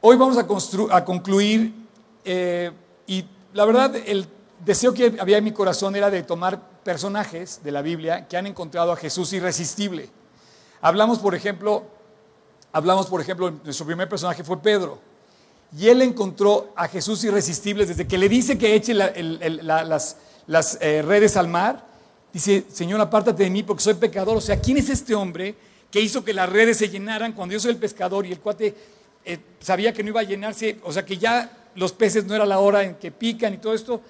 Hoy vamos a, a concluir eh, y la verdad el deseo que había en mi corazón era de tomar personajes de la Biblia que han encontrado a Jesús irresistible. Hablamos, por ejemplo, hablamos, por ejemplo, nuestro primer personaje fue Pedro. Y él encontró a Jesús irresistible desde que le dice que eche las, eh, redes al mar. Dice, Señor, apártate de mí porque soy pecador. O sea, ¿quién es este hombre que hizo que las redes se llenaran cuando yo soy el pescador y el cuate eh, sabía que no iba a llenarse? O sea, que ya los peces no era la hora en que pican y todo esto.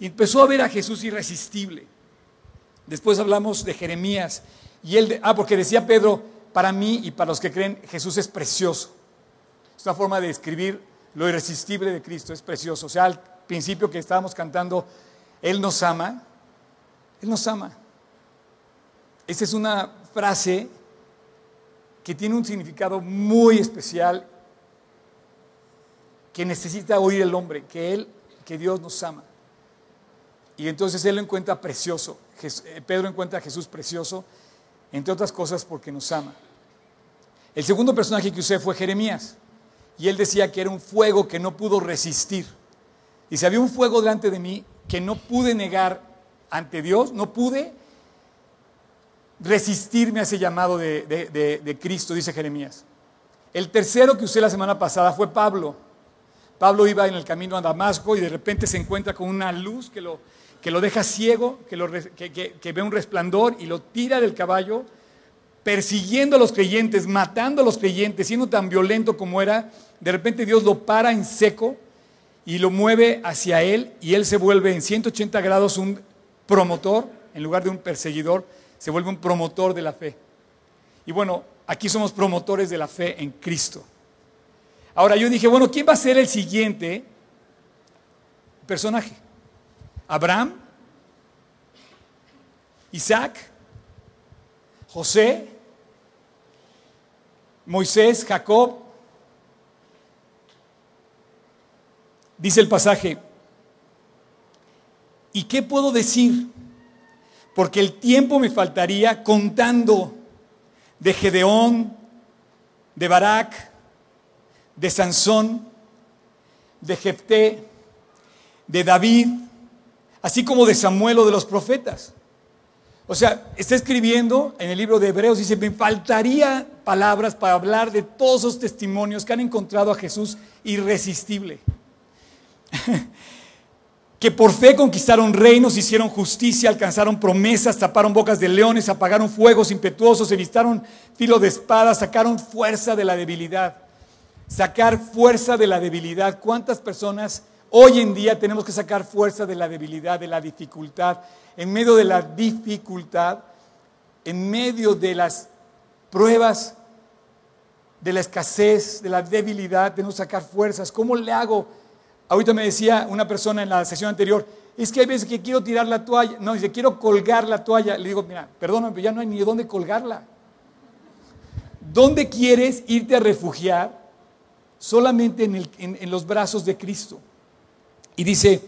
Y empezó a ver a Jesús irresistible. Después hablamos de Jeremías. Y él, ah, porque decía Pedro, para mí y para los que creen, Jesús es precioso. Es una forma de describir lo irresistible de Cristo, es precioso. O sea, al principio que estábamos cantando, Él nos ama, Él nos ama. Esa es una frase que tiene un significado muy especial que necesita oír el hombre, que Él, que Dios nos ama. Y entonces Él lo encuentra precioso. Eh, Pedro encuentra a Jesús precioso, entre otras cosas porque nos ama. El segundo personaje que usé fue Jeremías. Y él decía que era un fuego que no pudo resistir. Y si había un fuego delante de mí que no pude negar ante Dios, no pude resistirme a ese llamado de, de Cristo, dice Jeremías. El tercero que usé la semana pasada fue Pablo. Pablo iba en el camino a Damasco y de repente se encuentra con una luz que lo, que lo deja ciego, que, lo, que, ve un resplandor y lo tira del caballo, persiguiendo a los creyentes, matando a los creyentes, siendo tan violento como era. De repente Dios lo para en seco y lo mueve hacia él y él se vuelve en 180 grados un promotor, en lugar de un perseguidor, se vuelve un promotor de la fe. Y bueno, aquí somos promotores de la fe en Cristo. Ahora yo dije, bueno, ¿quién va a ser el siguiente personaje? ¿Abraham? ¿Isaac? ¿José? ¿Moisés? ¿Jacob? Dice el pasaje, ¿y qué puedo decir? Porque el tiempo me faltaría contando de Gedeón, de Barak, de Sansón, de Jefté, de David, así como de Samuel o de los profetas. O sea, está escribiendo en el libro de Hebreos, dice, me faltaría palabras para hablar de todos esos testimonios que han encontrado a Jesús irresistible. que por fe conquistaron reinos, hicieron justicia, alcanzaron promesas, taparon bocas de leones, apagaron fuegos impetuosos, evistaron filo de espada, sacaron fuerza de la debilidad sacar fuerza de la debilidad. ¿Cuántas personas hoy en día tenemos que sacar fuerza de la debilidad, de la dificultad? En medio de la dificultad, en medio de las pruebas, de la escasez, de la debilidad, tenemos que sacar fuerzas. ¿Cómo le hago? Ahorita me decía una persona en la sesión anterior, es que hay veces que quiero tirar la toalla, no, dice, quiero colgar la toalla. Le digo, mira, perdóname, pero ya no hay ni dónde colgarla. ¿Dónde quieres irte a refugiar solamente en, los brazos de Cristo. Y dice,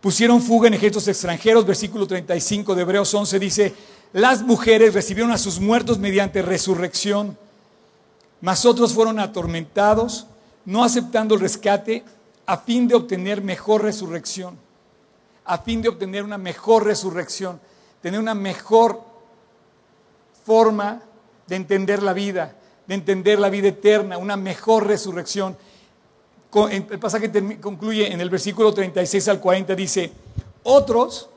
pusieron fuga en ejércitos extranjeros, versículo 35 de Hebreos 11 dice, las mujeres recibieron a sus muertos mediante resurrección, mas otros fueron atormentados, no aceptando el rescate, a fin de obtener mejor resurrección, a fin de obtener una mejor resurrección, tener una mejor forma de entender la vida, de entender la vida eterna, una mejor resurrección. El pasaje concluye en el versículo 36 al 40, dice, otros,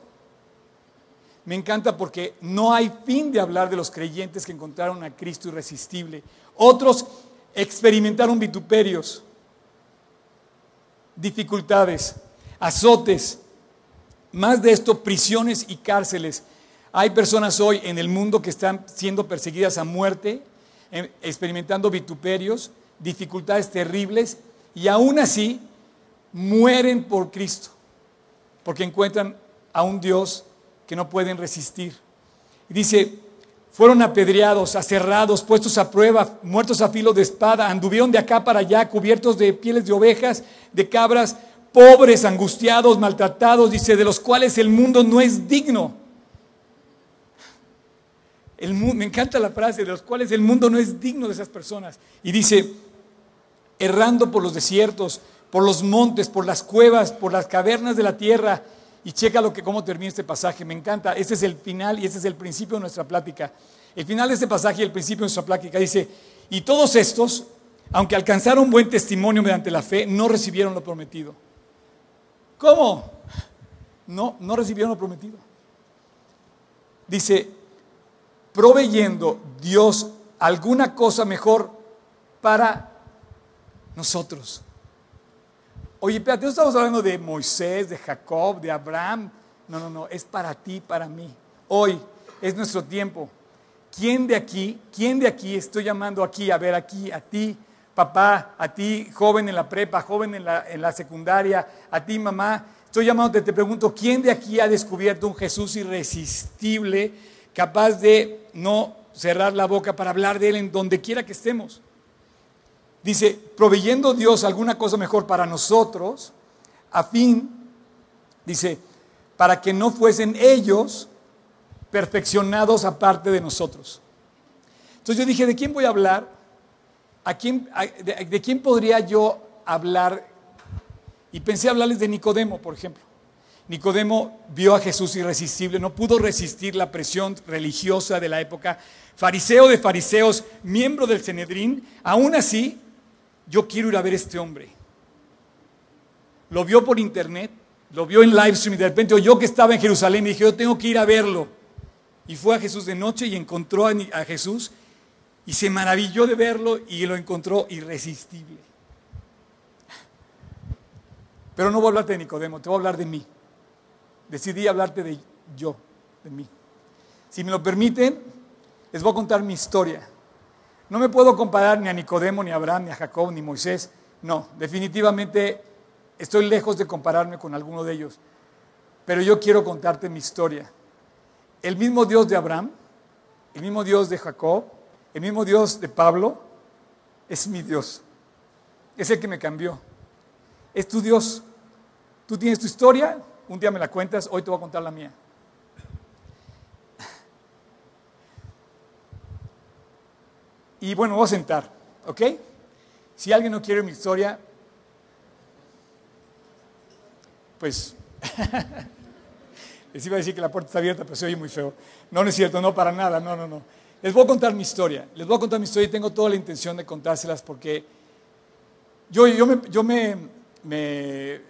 me encanta porque no hay fin de hablar de los creyentes que encontraron a Cristo irresistible. Otros experimentaron vituperios, dificultades, azotes, más de esto, prisiones y cárceles. Hay personas hoy en el mundo que están siendo perseguidas a muerte experimentando vituperios, dificultades terribles, y aún así mueren por Cristo, porque encuentran a un Dios que no pueden resistir. Y dice, fueron apedreados, aserrados, puestos a prueba, muertos a filo de espada, anduvieron de acá para allá, cubiertos de pieles de ovejas, de cabras, pobres, angustiados, maltratados, dice, de los cuales el mundo no es digno me encanta la frase de los cuales el mundo no es digno de esas personas. Y dice, errando por los desiertos, por los montes, por las cuevas, por las cavernas de la tierra. Y checa lo que, cómo termina este pasaje. Me encanta. Este es el final y este es el principio de nuestra plática. El final de este pasaje y el principio de nuestra plática dice, y todos estos, aunque alcanzaron buen testimonio mediante la fe, no recibieron lo prometido. ¿Cómo? No, no recibieron lo prometido. Dice, proveyendo Dios alguna cosa mejor para nosotros. Oye, espérate, no estamos hablando de Moisés, de Jacob, de Abraham. No, no, no, es para ti, para mí. Hoy es nuestro tiempo. ¿Quién de aquí, quién de aquí estoy llamando aquí, a ver aquí, a ti, papá, a ti, joven en la prepa, joven en la, en la secundaria, a ti, mamá? Estoy llamando, te pregunto, ¿quién de aquí ha descubierto un Jesús irresistible, capaz de no cerrar la boca para hablar de Él en donde quiera que estemos? Dice, proveyendo Dios alguna cosa mejor para nosotros, a fin, dice, para que no fuesen ellos perfeccionados aparte de nosotros. Entonces yo dije, ¿de quién voy a hablar? ¿A quién, de, quién podría yo hablar? Y pensé hablarles de Nicodemo, por ejemplo. Nicodemo vio a Jesús irresistible, no pudo resistir la presión religiosa de la época, fariseo de fariseos, miembro del Cenedrín, aún así yo quiero ir a ver a este hombre. Lo vio por internet, lo vio en live stream y de repente yo que estaba en Jerusalén y dije, yo tengo que ir a verlo. Y fue a Jesús de noche y encontró a, a Jesús y se maravilló de verlo y lo encontró irresistible. Pero no voy a hablarte de Nicodemo, te voy a hablar de mí. Decidí hablarte de yo, de mí. Si me lo permiten, les voy a contar mi historia. No me puedo comparar ni a Nicodemo, ni a Abraham, ni a Jacob, ni Moisés. No, definitivamente estoy lejos de compararme con alguno de ellos. Pero yo quiero contarte mi historia. El mismo Dios de Abraham, el mismo Dios de Jacob, el mismo Dios de Pablo, es mi Dios. Es el que me cambió. Es tu Dios. Tú tienes tu historia, un día me la cuentas, hoy te voy a contar la mía. Y bueno, voy a sentar, ¿ok? Si alguien no quiere mi historia, pues les iba a decir que la puerta está abierta, pero se oye muy feo. No, no es cierto, no para nada, no, no, no. Les voy a contar mi historia, les voy a contar mi historia y tengo toda la intención de contárselas porque yo, yo, yo me, me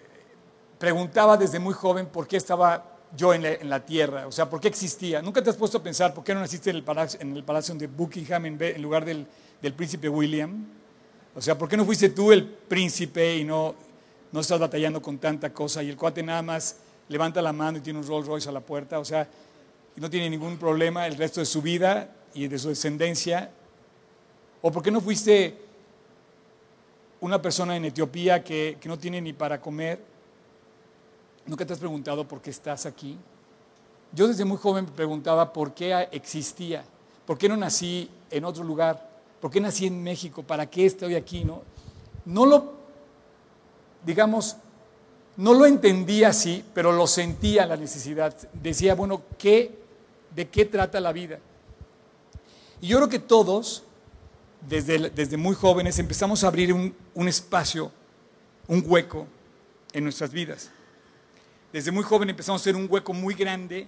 preguntaba desde muy joven por qué estaba yo en la, tierra? O sea, ¿por qué existía? ¿Nunca te has puesto a pensar por qué no naciste en el palacio, en el palacio de Buckingham en, lugar del, príncipe William? O sea, ¿por qué no fuiste tú el príncipe y no, no estás batallando con tanta cosa? Y el cuate nada más levanta la mano y tiene un Rolls Royce a la puerta, o sea, no tiene ningún problema el resto de su vida y de su descendencia. ¿O por qué no fuiste una persona en Etiopía que, que no tiene ni para comer? ¿Nunca te has preguntado por qué estás aquí? Yo desde muy joven me preguntaba por qué existía, por qué no nací en otro lugar, por qué nací en México, para qué estoy aquí, ¿no? No lo, digamos, no lo entendía así, pero lo sentía la necesidad. Decía, bueno, ¿qué, ¿de qué trata la vida? Y yo creo que todos, desde, desde muy jóvenes, empezamos a abrir un, un espacio, un hueco en nuestras vidas. Desde muy joven empezamos a hacer un hueco muy grande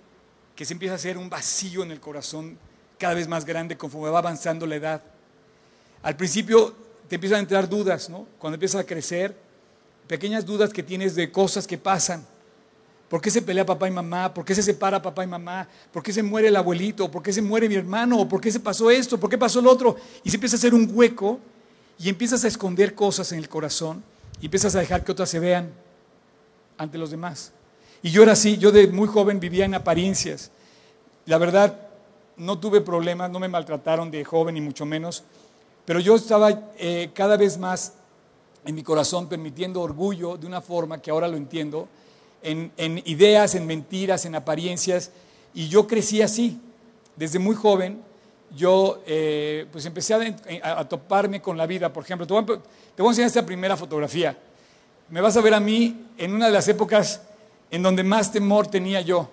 que se empieza a hacer un vacío en el corazón cada vez más grande conforme va avanzando la edad. Al principio te empiezan a entrar dudas, ¿no? Cuando empiezas a crecer, pequeñas dudas que tienes de cosas que pasan. ¿Por qué se pelea papá y mamá? ¿Por qué se separa papá y mamá? ¿Por qué se muere el abuelito? ¿Por qué se muere mi hermano? ¿Por qué se pasó esto? ¿Por qué pasó lo otro? Y se empieza a hacer un hueco y empiezas a esconder cosas en el corazón y empiezas a dejar que otras se vean ante los demás. Y yo era así, yo de muy joven vivía en apariencias. La verdad, no tuve problemas, no me maltrataron de joven ni mucho menos, pero yo estaba eh, cada vez más en mi corazón permitiendo orgullo de una forma que ahora lo entiendo, en, ideas, en mentiras, en apariencias, y yo crecí así. Desde muy joven yo eh, pues empecé a, toparme con la vida. Por ejemplo, te voy, a, te voy a enseñar esta primera fotografía. Me vas a ver a mí en una de las épocas en donde más temor tenía yo.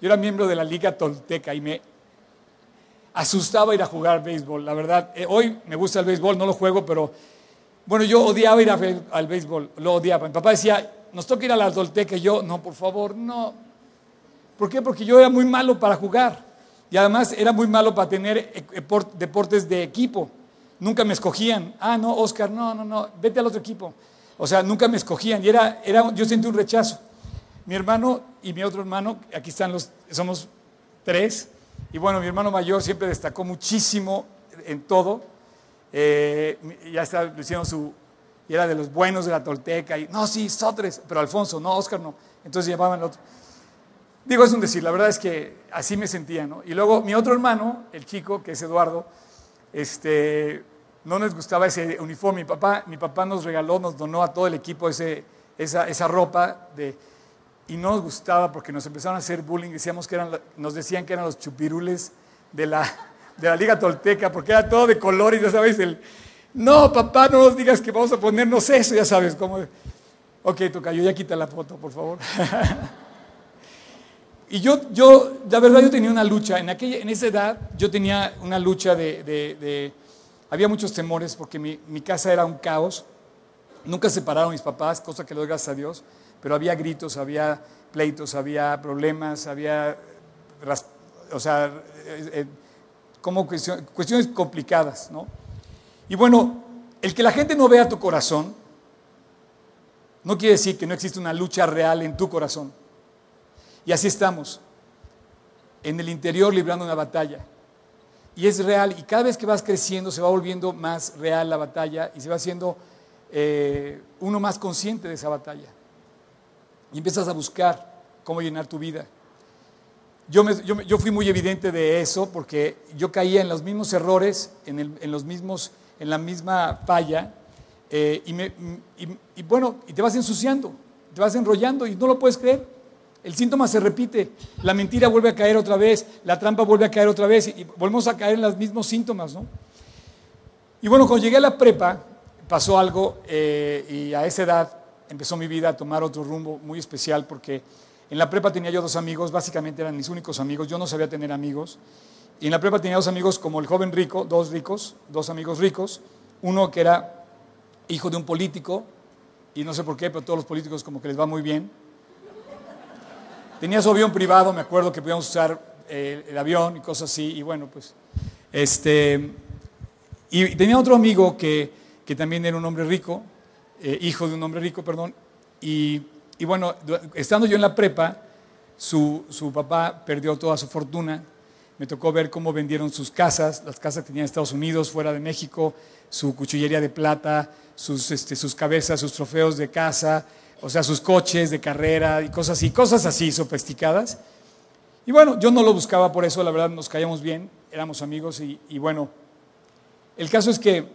Yo era miembro de la Liga Tolteca y me... asustaba ir a jugar béisbol, la verdad. Eh, hoy me gusta el béisbol, no lo juego, pero bueno, yo odiaba ir al béisbol, lo odiaba. Mi papá decía, nos toca ir a la Dolteca, y yo, no, por favor, no. ¿Por qué? Porque yo era muy malo para jugar. Y además era muy malo para tener e, deportes de equipo. Nunca me escogían. Ah, no, Oscar, no, no, no, vete al otro equipo. O sea, nunca me escogían. Y era, era, yo sentí un rechazo. Mi hermano y mi otro hermano, aquí están los, somos tres. Y bueno, mi hermano mayor siempre destacó muchísimo en todo. Eh, ya está, hicieron su, y era de los buenos de la Tolteca. Y, no, sí, Sotres, pero Alfonso, no, Oscar no. Entonces llamaban al otro. Digo, es un decir, la verdad es que así me sentía, ¿no? Y luego mi otro hermano, el chico, que es Eduardo, este, no nos gustaba ese uniforme. Mi papá, mi papá nos regaló, nos donó a todo el equipo ese, esa, esa ropa de, y no nos gustaba porque nos empezaron a hacer bullying, decíamos que eran, nos decían que eran los chupirules de la, de la Liga Tolteca, porque era todo de colores, ya sabes, el, no, papá, no nos digas que vamos a ponernos eso, ya sabes, cómo. Ok, yo ya quita la foto, por favor. Y yo, yo, la verdad, yo tenía una lucha. En, aquella, en esa edad, yo tenía una lucha de. Había muchos temores porque mi, casa era un caos. Nunca separaron mis papás, cosa que lo doy gracias a Dios. Pero había gritos, había pleitos, había problemas, había. O sea, eh, eh, como cuestiones complicadas, ¿no? Y bueno, el que la gente no vea tu corazón no quiere decir que no existe una lucha real en tu corazón. Y así estamos, en el interior librando una batalla. Y es real, y cada vez que vas creciendo se va volviendo más real la batalla y se va haciendo eh, uno más consciente de esa batalla. Y empiezas a buscar cómo llenar tu vida. Yo, yo, fui muy evidente de eso porque yo caía en los mismos errores, en, los mismos, en la misma falla, eh, y, y bueno, y te vas ensuciando, te vas enrollando y no lo puedes creer. El síntoma se repite, la mentira vuelve a caer otra vez, la trampa vuelve a caer otra vez y volvemos a caer en los mismos síntomas, ¿no? Y bueno, cuando llegué a la prepa, pasó algo eh, y a esa edad empezó mi vida a tomar otro rumbo muy especial porque en la prepa tenía yo dos amigos, básicamente eran mis únicos amigos, yo no sabía tener amigos. Y en la prepa tenía dos amigos como el joven rico, dos ricos, dos amigos ricos, uno que era hijo de un político, y no sé por qué, pero todos los políticos como que les va muy bien, Tenía su avión privado, me acuerdo que podíamos usar eh, el avión y cosas así, y bueno, pues, este, y tenía otro amigo que, que también era un hombre rico, eh, hijo de un hombre rico, perdón, y, y, bueno, estando yo en la prepa, su, su papá perdió toda su fortuna, me tocó ver cómo vendieron sus casas, las casas que tenía en Estados Unidos, fuera de México, su cuchillería de plata, sus, este, sus cabezas, sus trofeos de casa, o sea, sus coches de carrera y cosas así, cosas así sofisticadas. Y bueno, yo no lo buscaba por eso, la verdad nos caíamos bien, éramos amigos y, bueno, el caso es que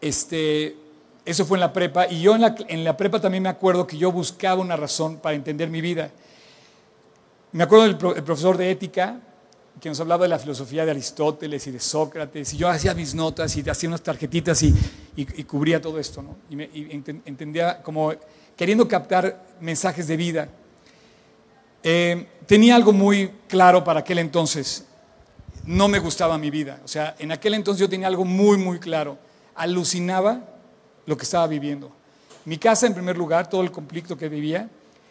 este, eso fue en la prepa y yo en la, en la prepa también me acuerdo que yo buscaba una razón para entender mi vida. Me acuerdo del profesor de ética que nos hablaba de la filosofía de Aristóteles y de Sócrates, y yo hacía mis notas y hacía unas tarjetitas y, cubría todo esto, ¿no? Y, y entendía como queriendo captar mensajes de vida. Eh, tenía algo muy claro para aquel entonces. No me gustaba mi vida. O sea, en aquel entonces yo tenía algo muy, muy claro. Alucinaba lo que estaba viviendo. Mi casa, en primer lugar, todo el conflicto que vivía.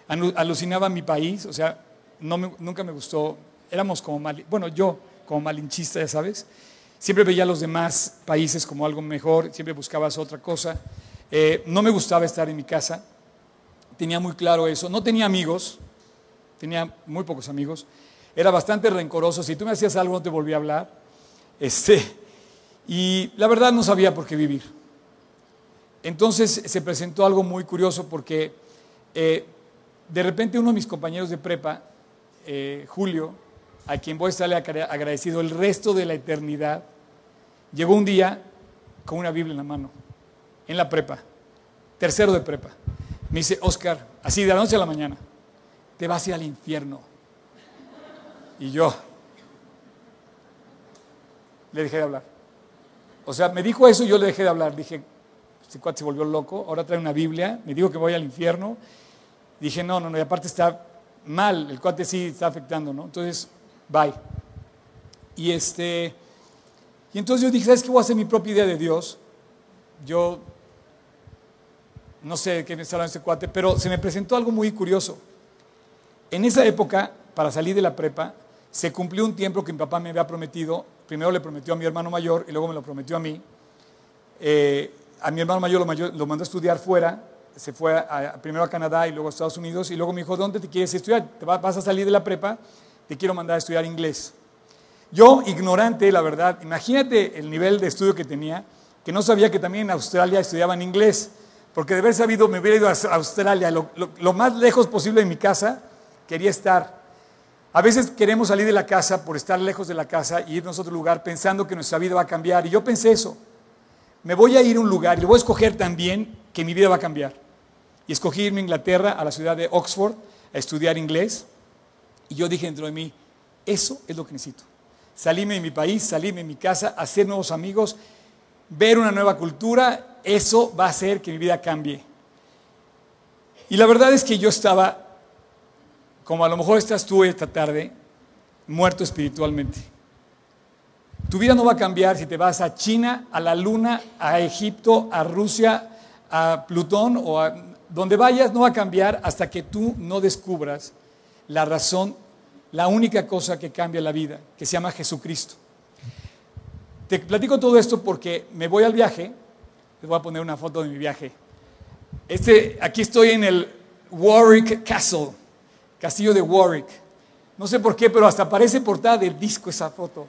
Alucinaba mi país. O sea, no nunca me gustó. Éramos como mal, bueno, yo como malinchista, ya sabes. Siempre veía a los demás países como algo mejor. Siempre buscabas otra cosa. Eh, no me gustaba estar en mi casa tenía muy claro eso. No tenía amigos, tenía muy pocos amigos. Era bastante rencoroso. Si tú me hacías algo, no te volvía a hablar. Este, y la verdad no sabía por qué vivir. Entonces se presentó algo muy curioso porque eh, de repente uno de mis compañeros de prepa, eh, Julio, a quien voy a estarle agradecido el resto de la eternidad, llegó un día con una Biblia en la mano, en la prepa, tercero de prepa. Me dice, Oscar, así de la noche a la mañana, te vas a ir al infierno. Y yo le dejé de hablar. O sea, me dijo eso y yo le dejé de hablar. Dije, este cuate se volvió loco, ahora trae una Biblia, me dijo que voy al infierno. Dije, no, no, no, y aparte está mal, el cuate sí está afectando, ¿no? Entonces, bye. Y este, y entonces yo dije, ¿sabes qué? Voy a hacer mi propia idea de Dios. Yo no sé qué me en este cuate, pero se me presentó algo muy curioso. En esa época, para salir de la prepa, se cumplió un tiempo que mi papá me había prometido. Primero le prometió a mi hermano mayor y luego me lo prometió a mí. Eh, a mi hermano mayor lo, mandó a estudiar fuera, se fue primero a Canadá y luego a Estados Unidos y luego me dijo, ¿dónde te quieres estudiar? ¿Te vas a salir de la prepa? Te quiero mandar a estudiar inglés. Yo, ignorante, la verdad, imagínate el nivel de estudio que tenía, que no sabía que también en Australia estudiaban inglés, porque de haber sabido me hubiera ido a Australia, lo más lejos posible de mi casa, quería estar. A veces queremos salir de la casa por estar lejos de la casa y irnos a otro lugar pensando que nuestra vida va a cambiar. Y yo pensé eso. Me voy a ir a un lugar y lo voy a escoger también que mi vida va a cambiar. Y escogí irme a Inglaterra, a la ciudad de Oxford, a estudiar inglés. Y yo dije dentro de mí, eso es lo que necesito. Salirme de mi país, salirme de mi casa, hacer nuevos amigos, ver una nueva cultura, eso va a hacer que mi vida cambie. Y la verdad es que yo estaba como a lo mejor estás tú esta tarde, muerto espiritualmente. Tu vida no va a cambiar si te vas a China, a la Luna, a Egipto, a Rusia, a Plutón o a donde vayas, no va a cambiar hasta que tú no descubras la razón, la única cosa que cambia la vida, que se llama Jesucristo. Te platico todo esto porque me voy al viaje, les voy a poner una foto de mi viaje. Este, aquí estoy en el Warwick Castle. Castillo de Warwick. No sé por qué, pero hasta parece portada del disco esa foto.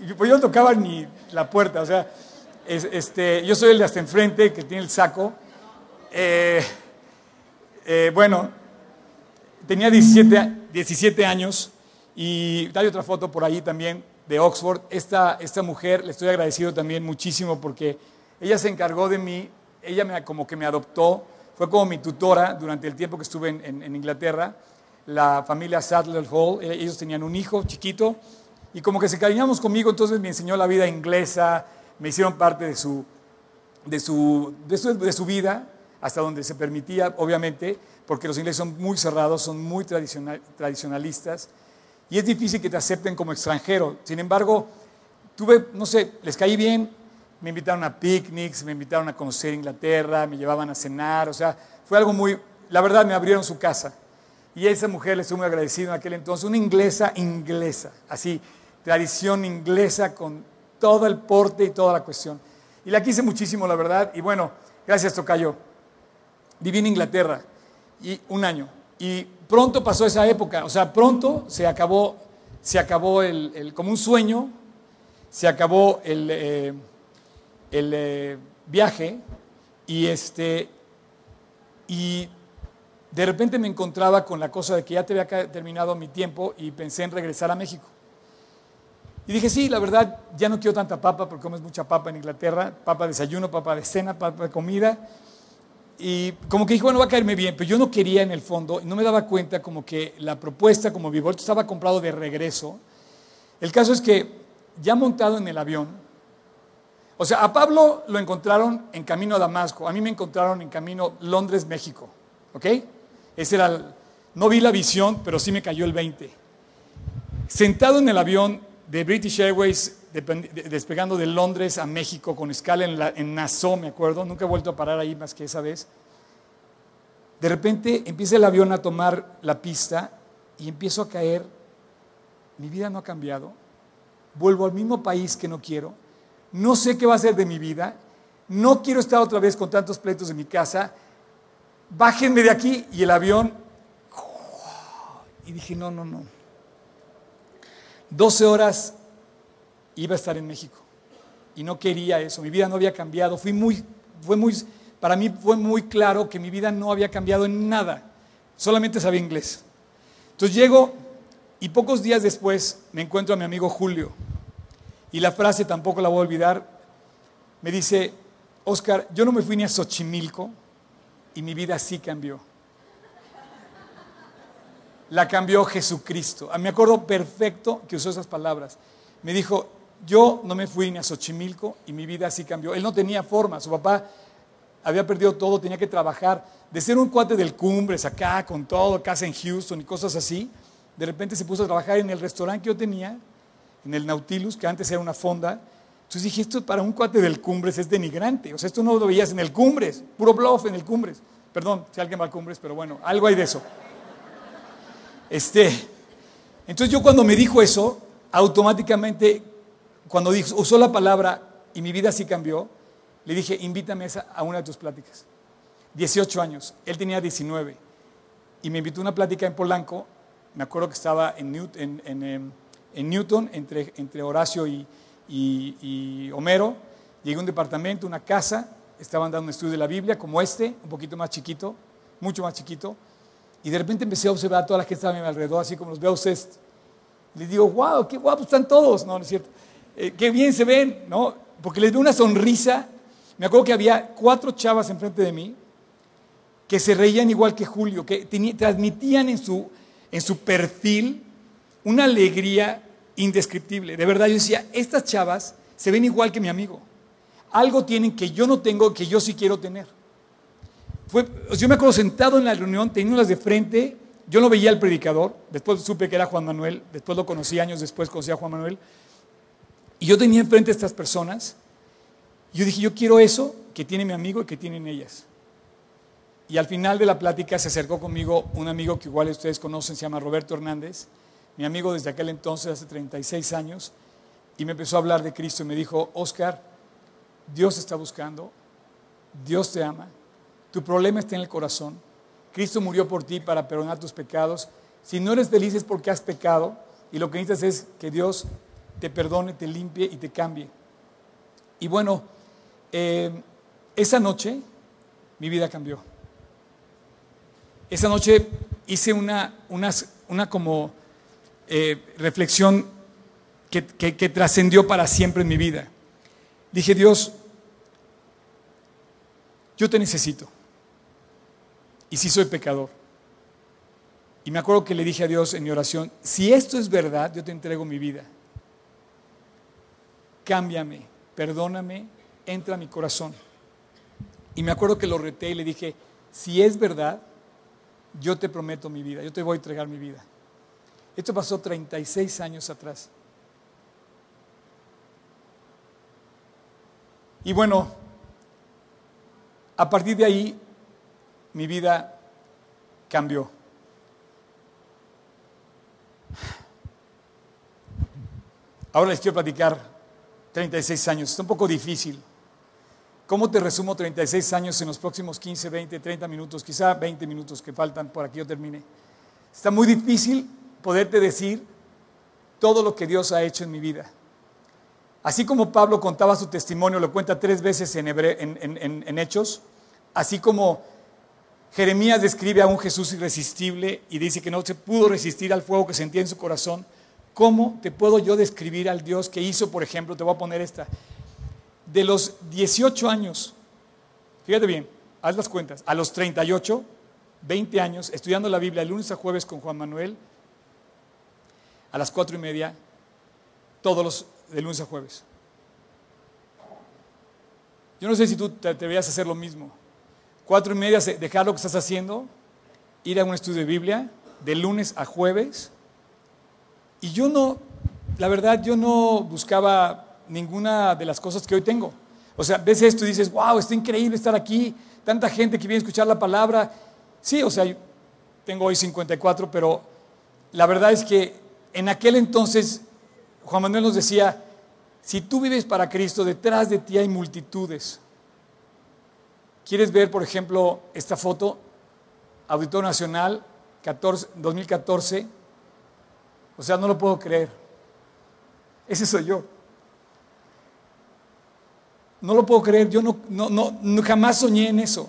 Y pues yo no tocaba ni la puerta, o sea, este, yo soy el de hasta enfrente que tiene el saco. Eh, eh, bueno, tenía 17, 17 años y hay otra foto por ahí también de Oxford. Esta, esta mujer, le estoy agradecido también muchísimo porque ella se encargó de mí, ella me, como que me adoptó fue como mi tutora durante el tiempo que estuve en, Inglaterra, la familia Sadler Hall. Eh, ellos tenían un hijo chiquito y como que se cariñamos conmigo, entonces me enseñó la vida inglesa, me hicieron parte de su, de su, de su, vida, hasta donde se permitía, obviamente, porque los ingleses son muy cerrados, son muy tradicionalistas, y es difícil que te acepten como extranjero. Sin embargo, tuve, no sé, les caí bien, me invitaron a picnics, me invitaron a conocer Inglaterra, me llevaban a cenar, o sea, fue algo muy, la verdad me abrieron su casa. Y a esa mujer le estoy muy agradecido en aquel entonces, una inglesa inglesa, así, tradición inglesa con todo el porte y toda la cuestión. Y la quise muchísimo, la verdad, y bueno, gracias Tocayo. Viví en Inglaterra y un año. Y pronto pasó esa época, o sea, pronto se acabó, se acabó el, como un sueño, se acabó el... Eh, el eh, viaje y, este, y de repente me encontraba con la cosa de que ya te había terminado mi tiempo y pensé en regresar a México. Y dije, sí, la verdad, ya no quiero tanta papa porque comes mucha papa en Inglaterra, papa de desayuno, papa de cena, papa de comida. Y como que dije, bueno, va a caerme bien, pero yo no quería en el fondo, no me daba cuenta como que la propuesta como Vivolto estaba comprado de regreso. El caso es que ya montado en el avión, o sea, a Pablo lo encontraron en camino a Damasco, a mí me encontraron en camino Londres, México. ¿Ok? Ese era no vi la visión, pero sí me cayó el 20. Sentado en el avión de British Airways, despegando de Londres a México con escala en, en Nassau, me acuerdo, nunca he vuelto a parar ahí más que esa vez. De repente empieza el avión a tomar la pista y empiezo a caer. Mi vida no ha cambiado. Vuelvo al mismo país que no quiero no sé qué va a ser de mi vida, no quiero estar otra vez con tantos pleitos en mi casa, bájenme de aquí y el avión. Y dije, no, no, no. 12 horas iba a estar en México y no quería eso, mi vida no había cambiado, fui muy, fue muy, para mí fue muy claro que mi vida no había cambiado en nada, solamente sabía inglés. Entonces llego y pocos días después me encuentro a mi amigo Julio. Y la frase tampoco la voy a olvidar. Me dice, Oscar, yo no me fui ni a Xochimilco y mi vida sí cambió. La cambió Jesucristo. Ah, me acuerdo perfecto que usó esas palabras. Me dijo, yo no me fui ni a Xochimilco y mi vida sí cambió. Él no tenía forma, su papá había perdido todo, tenía que trabajar. De ser un cuate del Cumbres acá, con todo, casa en Houston y cosas así, de repente se puso a trabajar en el restaurante que yo tenía, en el Nautilus, que antes era una fonda. Entonces dije, esto para un cuate del Cumbres es denigrante. O sea, esto no lo veías en el Cumbres, puro bluff en el Cumbres. Perdón si alguien va al Cumbres, pero bueno, algo hay de eso. Este, entonces yo cuando me dijo eso, automáticamente, cuando dijo, usó la palabra y mi vida así cambió, le dije, invítame a una de tus pláticas. 18 años, él tenía 19. Y me invitó a una plática en Polanco, me acuerdo que estaba em, en, Newton entre, entre Horacio y, y, Homero. Llegué a un departamento, una casa, estaban dando un estudio de la Biblia como este, un poquito más chiquito, mucho más chiquito. Y de repente empecé a observar a toda la gente a mi alrededor, así como los veo a ustedes. Les digo, wow, qué guapos están todos. No, no es cierto. Eh, qué bien se ven, ¿no? Porque les veo una sonrisa. Me acuerdo que había cuatro chavas enfrente de mí que se reían igual que Julio, que transmitían en su, en su perfil una alegría indescriptible. De verdad, yo decía, estas chavas se ven igual que mi amigo. Algo tienen que yo no tengo, que yo sí quiero tener. Fue, yo me acuerdo sentado en la reunión, teniéndolas de frente, yo no veía al predicador, después supe que era Juan Manuel, después lo conocí años después, conocí a Juan Manuel, y yo tenía enfrente a estas personas, y yo dije, yo quiero eso que tiene mi amigo y que tienen ellas. Y al final de la plática se acercó conmigo un amigo que igual ustedes conocen, se llama Roberto Hernández, mi amigo desde aquel entonces, hace 36 años, y me empezó a hablar de Cristo y me dijo, Oscar, Dios está buscando, Dios te ama, tu problema está en el corazón, Cristo murió por ti para perdonar tus pecados, si no eres feliz es porque has pecado y lo que necesitas es que Dios te perdone, te limpie y te cambie. Y bueno, eh, esa noche mi vida cambió. Esa noche hice una, una, como eh, reflexión que, que trascendió para siempre en mi vida. Dije, Dios, yo te necesito. Y sí soy pecador. Y me acuerdo que le dije a Dios en mi oración, si esto es verdad, yo te entrego mi vida. Cámbiame, perdóname, entra a mi corazón. Y me acuerdo que lo reté y le dije, si es verdad, yo te prometo mi vida, yo te voy a entregar mi vida. Esto pasó 36 años atrás. Y bueno, a partir de ahí mi vida cambió. Ahora les quiero platicar 36 años. Es un poco difícil. ¿Cómo te resumo 36 años en los próximos 15, 20, 30 minutos, quizá 20 minutos que faltan por aquí yo termine? Está muy difícil poderte decir todo lo que Dios ha hecho en mi vida. Así como Pablo contaba su testimonio, lo cuenta tres veces en, en, Hechos, así como Jeremías describe a un Jesús irresistible y dice que no se pudo resistir al fuego que sentía en su corazón, ¿cómo te puedo yo describir al Dios que hizo, por ejemplo, te voy a poner esta, de los 18 años, fíjate bien, haz las cuentas, a los 38, 20 años, estudiando la Biblia lunes a jueves con Juan Manuel, a las 4 y media, todos los de lunes a jueves. Yo no sé si tú te atreverías a hacer lo mismo. Cuatro y media, dejar lo que estás haciendo, ir a un estudio de Biblia, de lunes a jueves. Y yo no, la verdad, yo no buscaba ninguna de las cosas que hoy tengo. O sea, ves esto y dices, wow, está increíble estar aquí, tanta gente que viene a escuchar la palabra. Sí, o sea, tengo hoy 54, pero la verdad es que en aquel entonces Juan Manuel nos decía, si tú vives para Cristo, detrás de ti hay multitudes. ¿Quieres ver, por ejemplo, esta foto? Auditorio Nacional, 2014. O sea, no lo puedo creer. Ese soy yo. No lo puedo creer, yo no, no, jamás soñé en eso.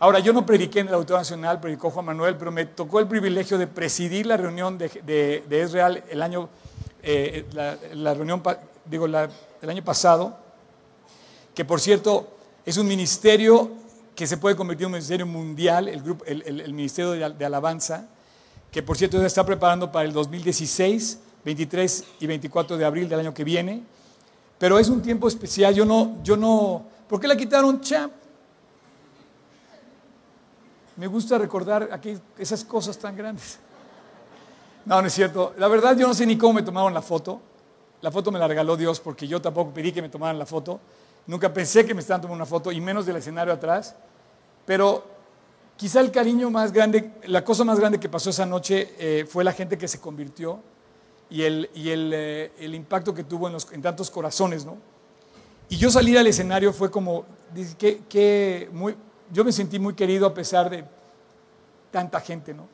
Ahora, yo no prediqué en el Auditorio Nacional, predicó Juan Manuel, pero me tocó el privilegio de presidir la reunión de, de, Israel el año, eh, la, reunión, digo, el año pasado, que por cierto es un ministerio que se puede convertir en un ministerio mundial, el, grupo, el, Ministerio de, de, Alabanza, que por cierto ya está preparando para el 2016, 23 y 24 de abril del año que viene. Pero es un tiempo especial. Yo no, yo no. ¿Por qué la quitaron, champ? Me gusta recordar aquí esas cosas tan grandes. No, no es cierto. La verdad yo no sé ni cómo me tomaron la foto. La foto me la regaló Dios porque yo tampoco pedí que me tomaran la foto. Nunca pensé que me estaban tomando una foto y menos del escenario atrás. Pero quizá el cariño más grande, la cosa más grande que pasó esa noche eh, fue la gente que se convirtió y el, eh, impacto que tuvo en, tantos corazones, ¿no? Y yo salir al escenario fue como, yo me sentí muy querido a pesar de tanta gente, ¿no?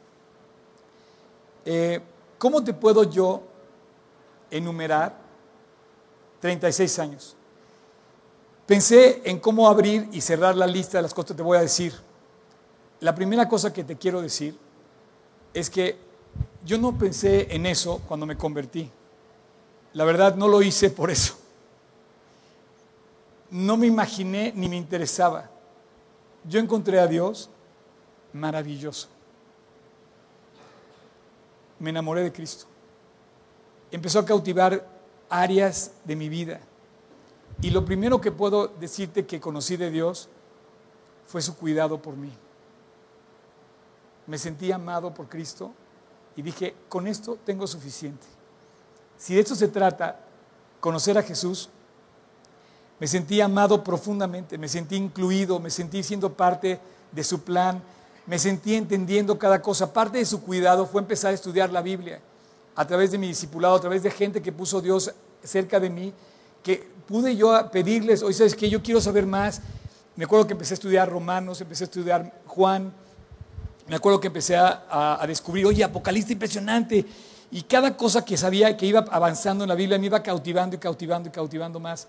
Eh, ¿Cómo te puedo yo enumerar 36 años? Pensé en cómo abrir y cerrar la lista de las cosas que te voy a decir. La primera cosa que te quiero decir es que yo no pensé en eso cuando me convertí. La verdad no lo hice por eso. No me imaginé ni me interesaba. Yo encontré a Dios maravilloso. Me enamoré de Cristo. Empezó a cautivar áreas de mi vida. Y lo primero que puedo decirte que conocí de Dios fue su cuidado por mí. Me sentí amado por Cristo y dije, con esto tengo suficiente. Si de esto se trata, conocer a Jesús, me sentí amado profundamente, me sentí incluido, me sentí siendo parte de su plan, me sentí entendiendo cada cosa. Parte de su cuidado fue empezar a estudiar la Biblia a través de mi discipulado, a través de gente que puso Dios cerca de mí, que pude yo pedirles, oye, ¿sabes qué? Yo quiero saber más. Me acuerdo que empecé a estudiar Romanos, empecé a estudiar Juan, me acuerdo que empecé a, descubrir, oye, Apocalipsis impresionante. Y cada cosa que sabía que iba avanzando en la Biblia me iba cautivando y cautivando y cautivando más.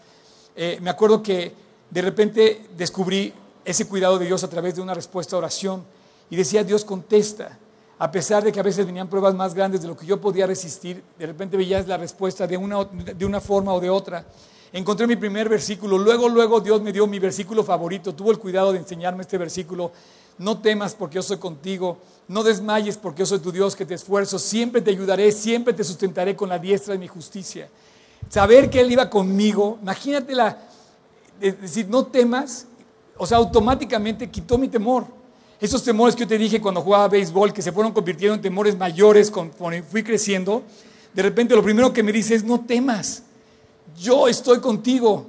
Eh, me acuerdo que de repente descubrí ese cuidado de Dios a través de una respuesta a oración y decía, Dios contesta. A pesar de que a veces venían pruebas más grandes de lo que yo podía resistir, de repente veías la respuesta de una, de una forma o de otra. Encontré mi primer versículo, luego, luego Dios me dio mi versículo favorito, tuvo el cuidado de enseñarme este versículo. No temas porque yo soy contigo, no desmayes porque yo soy tu Dios que te esfuerzo, siempre te ayudaré, siempre te sustentaré con la diestra de mi justicia. Saber que Él iba conmigo, imagínate la, decir, no temas, o sea, automáticamente quitó mi temor. Esos temores que yo te dije cuando jugaba béisbol, que se fueron convirtiendo en temores mayores conforme fui creciendo, de repente lo primero que me dice es, no temas, yo estoy contigo.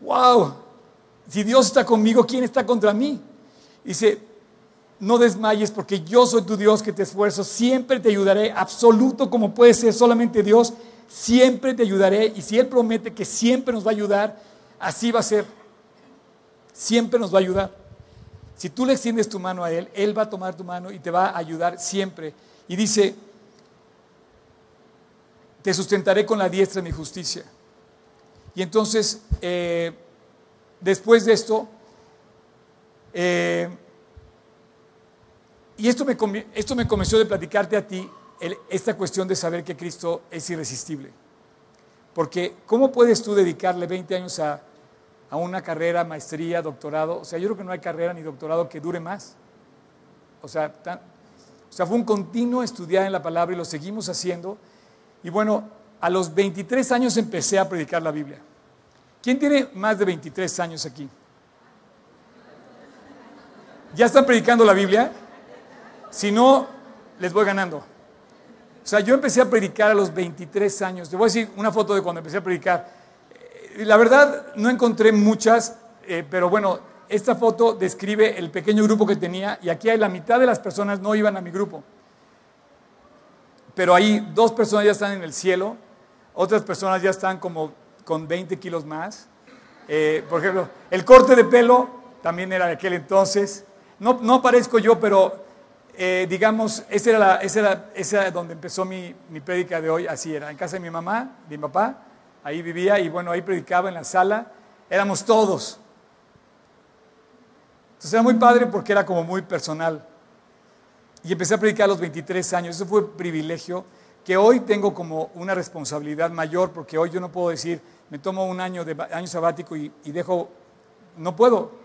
¡Wow! Si Dios está conmigo, ¿quién está contra mí? Dice, no desmayes porque yo soy tu Dios que te esfuerzo, siempre te ayudaré, absoluto como puede ser solamente Dios, siempre te ayudaré y si Él promete que siempre nos va a ayudar, así va a ser, siempre nos va a ayudar. Si tú le extiendes tu mano a Él, Él va a tomar tu mano y te va a ayudar siempre. Y dice, te sustentaré con la diestra de mi justicia. Y entonces, eh, después de esto, eh, y esto me, esto me convenció de platicarte a ti esta cuestión de saber que Cristo es irresistible. Porque ¿cómo puedes tú dedicarle 20 años a, a una carrera, maestría, doctorado? O sea, yo creo que no hay carrera ni doctorado que dure más. O sea, o sea, fue un continuo estudiar en la palabra y lo seguimos haciendo. Y bueno, a los 23 años empecé a predicar la Biblia. ¿Quién tiene más de 23 años aquí? ¿Ya están predicando la Biblia? Si no, les voy ganando. O sea, yo empecé a predicar a los 23 años. Te voy a decir una foto de cuando empecé a predicar. Eh, la verdad, no encontré muchas, eh, pero bueno, esta foto describe el pequeño grupo que tenía y aquí hay la mitad de las personas no iban a mi grupo. Pero ahí dos personas ya están en el cielo, otras personas ya están como con 20 kilos más. Eh, por ejemplo, el corte de pelo también era de aquel entonces. No, no parezco yo, pero eh, digamos, esa era, la, esa, era, donde empezó mi, mi prédica de hoy, así era, en casa de mi mamá, de mi papá, ahí vivía y bueno, ahí predicaba en la sala, éramos todos. Entonces era muy padre porque era como muy personal. Y empecé a predicar a los 23 años, eso fue un privilegio que hoy tengo como una responsabilidad mayor porque hoy yo no puedo decir, me tomo un año, de, año sabático y, y dejo, no puedo,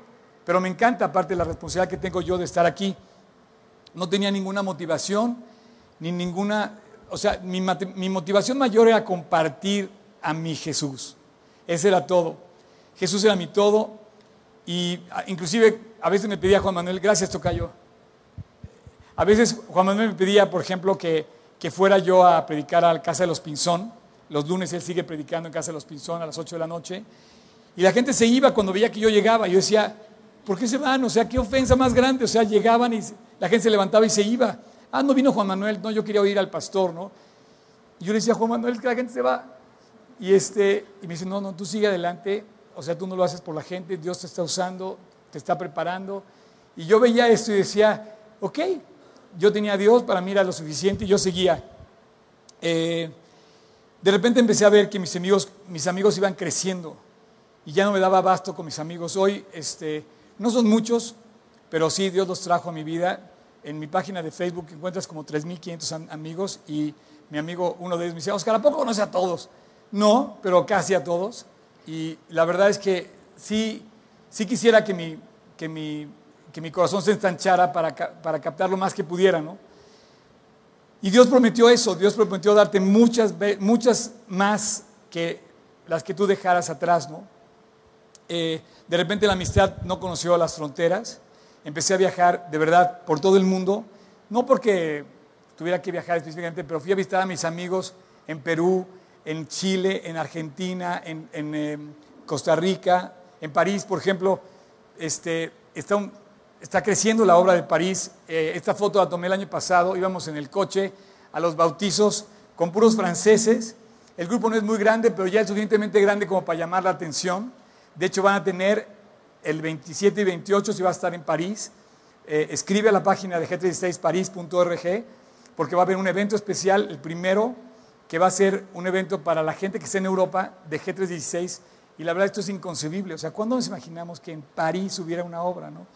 pero me encanta, aparte la responsabilidad que tengo yo de estar aquí. No tenía ninguna motivación, ni ninguna, o sea, mi, motivación mayor era compartir a mi Jesús. Ese era todo. Jesús era mi todo. Y ah, inclusive a veces me pedía Juan Manuel, gracias Tocayo. A veces Juan Manuel me pedía, por ejemplo, que, que fuera yo a predicar a la Casa de los Pinzón. Los lunes él sigue predicando en Casa de los Pinzón a las 8 de la noche. Y la gente se iba cuando veía que yo llegaba. Yo decía, ¿por qué se van? O sea, qué ofensa más grande. O sea, llegaban y la gente se levantaba y se iba. Ah, no vino Juan Manuel, no, yo quería oír al pastor, ¿no? Y yo le decía, Juan Manuel, que la gente se va. Y, este, y me dice, no, no, tú sigue adelante. O sea, tú no lo haces por la gente, Dios te está usando, te está preparando. Y yo veía esto y decía, ok, yo tenía a Dios, para mí era lo suficiente y yo seguía. Eh, de repente empecé a ver que mis amigos, mis amigos iban creciendo y ya no me daba abasto con mis amigos. Hoy este, no son muchos, pero sí Dios los trajo a mi vida. En mi página de Facebook encuentras como 3.500 amigos y mi amigo, uno de ellos me decía, Oscar, ¿a poco conoce a todos? No, pero casi a todos. Y la verdad es que sí, sí quisiera que mi, que mi, que mi corazón se estanchara para, para captar lo más que pudiera, ¿no? Y Dios prometió eso, Dios prometió darte muchas, muchas más que las que tú dejaras atrás, ¿no? Eh, de repente la amistad no conoció las fronteras, empecé a viajar de verdad por todo el mundo, no porque tuviera que viajar específicamente, pero fui a visitar a mis amigos en Perú, en Chile, en Argentina, en, em, Costa Rica, en París, por ejemplo, este, está, está creciendo la obra de París. Eh, esta foto la tomé el año pasado, íbamos en el coche a los bautizos con puros franceses. El grupo no es muy grande, pero ya es suficientemente grande como para llamar la atención. De hecho, van a tener el 27 y 28, si va a estar en París. Eh, escribe a la página de g36paris.org porque va a haber un evento especial, el primero, que va a ser un evento para la gente que está en Europa de G316. Y la verdad esto es inconcebible. O sea, ¿cuándo nos imaginamos que en París hubiera una obra? ¿no?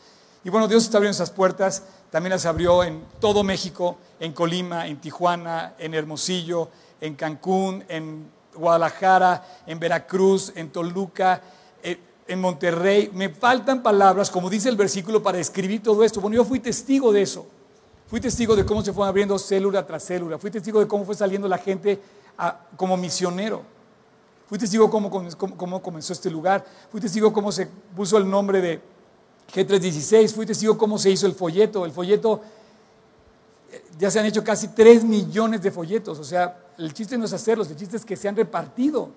Y bueno, Dios está abriendo esas puertas. También las abrió en todo México, en Colima, en Tijuana, en Hermosillo, en Cancún, en Guadalajara, en Veracruz, en Toluca, eh, en Monterrey. Me faltan palabras, como dice el versículo, para escribir todo esto. Bueno, yo fui testigo de eso. Fui testigo de cómo se fue abriendo célula tras célula. Fui testigo de cómo fue saliendo la gente como misionero. Fui testigo de cómo, cómo, comenzó este lugar. Fui testigo de cómo se puso el nombre de G316. Fui testigo cómo se hizo el folleto. El folleto, eh, ya se han hecho casi 3 millones de folletos. O sea, el chiste no es hacerlos, el chiste es que se han repartido.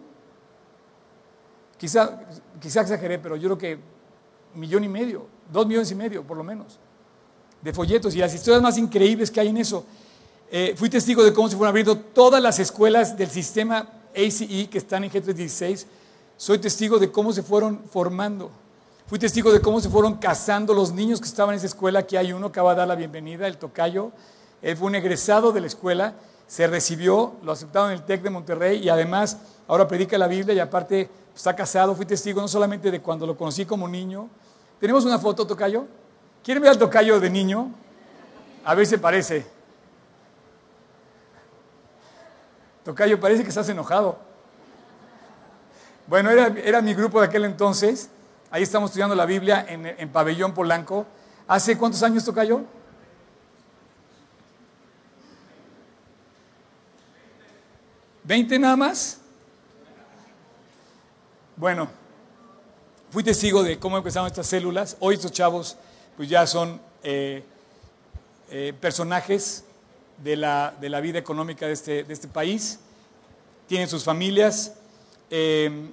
Quizá, quizá exageré, pero yo creo que millón y medio, dos millones y medio por lo menos de folletos y las historias más increíbles que hay en eso. Eh, fui testigo de cómo se fueron abriendo todas las escuelas del sistema ACE que están en G316. Soy testigo de cómo se fueron formando. Fui testigo de cómo se fueron casando los niños que estaban en esa escuela. Aquí hay uno que va a dar la bienvenida, el tocayo. Él fue un egresado de la escuela, se recibió, lo aceptaron en el TEC de Monterrey y además ahora predica la Biblia y aparte está casado. Fui testigo no solamente de cuando lo conocí como niño. ¿Tenemos una foto, tocayo? ¿Quieren ver al tocayo de niño? A ver si parece. Tocayo, parece que estás enojado. Bueno, era, mi grupo de aquel entonces. Ahí estamos estudiando la Biblia en, en Pabellón Polanco. ¿Hace cuántos años, Tocayo? ¿Veinte nada más? Bueno, fui testigo de cómo empezaron estas células. Hoy estos chavos pues ya son eh, eh, personajes de la, de la, vida económica de este, de este, país, tienen sus familias. Eh,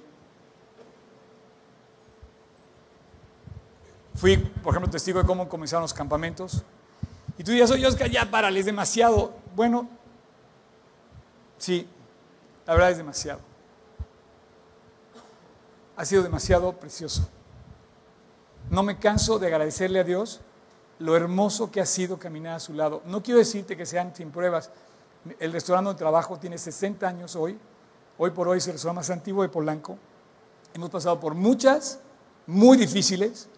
fui, por ejemplo, testigo de cómo comenzaron los campamentos. Y tú dirías, oye, Oscar, ya párale, es demasiado. Bueno, sí, la verdad es demasiado. Ha sido demasiado precioso. No me canso de agradecerle a Dios lo hermoso que ha sido caminar a su lado. No quiero decirte que sean sin pruebas. El restaurante de trabajo tiene 60 años hoy. Hoy por hoy es el restaurante más antiguo de Polanco. Hemos pasado por muchas, muy difíciles.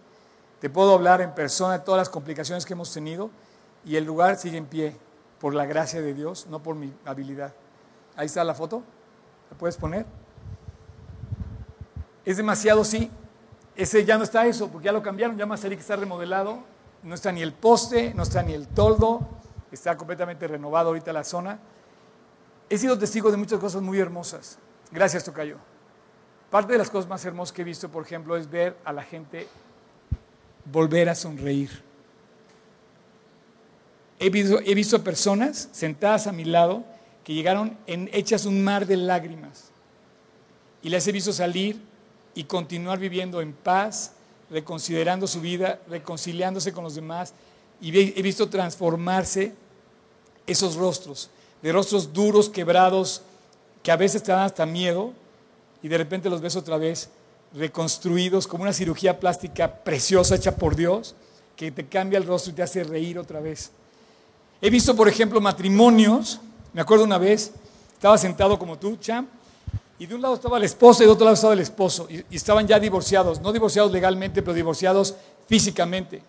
Te puedo hablar en persona de todas las complicaciones que hemos tenido y el lugar sigue en pie por la gracia de Dios, no por mi habilidad. Ahí está la foto. ¿La puedes poner? Es demasiado, sí, ese ya no está eso, porque ya lo cambiaron, ya que está remodelado, no está ni el poste, no está ni el toldo, está completamente renovado ahorita la zona. He sido testigo de muchas cosas muy hermosas. Gracias, Tocayo. Parte de las cosas más hermosas que he visto, por ejemplo, es ver a la gente volver a sonreír. He visto, he visto personas sentadas a mi lado que llegaron en, hechas un mar de lágrimas. Y las he visto salir y continuar viviendo en paz, reconsiderando su vida, reconciliándose con los demás. Y he visto transformarse esos rostros, de rostros duros, quebrados, que a veces te dan hasta miedo, y de repente los ves otra vez reconstruidos como una cirugía plástica preciosa hecha por Dios, que te cambia el rostro y te hace reír otra vez. He visto, por ejemplo, matrimonios, me acuerdo una vez, estaba sentado como tú, champ, y de un lado estaba la esposa y de otro lado estaba el esposo, y, estaban ya divorciados, no divorciados legalmente, pero divorciados físicamente.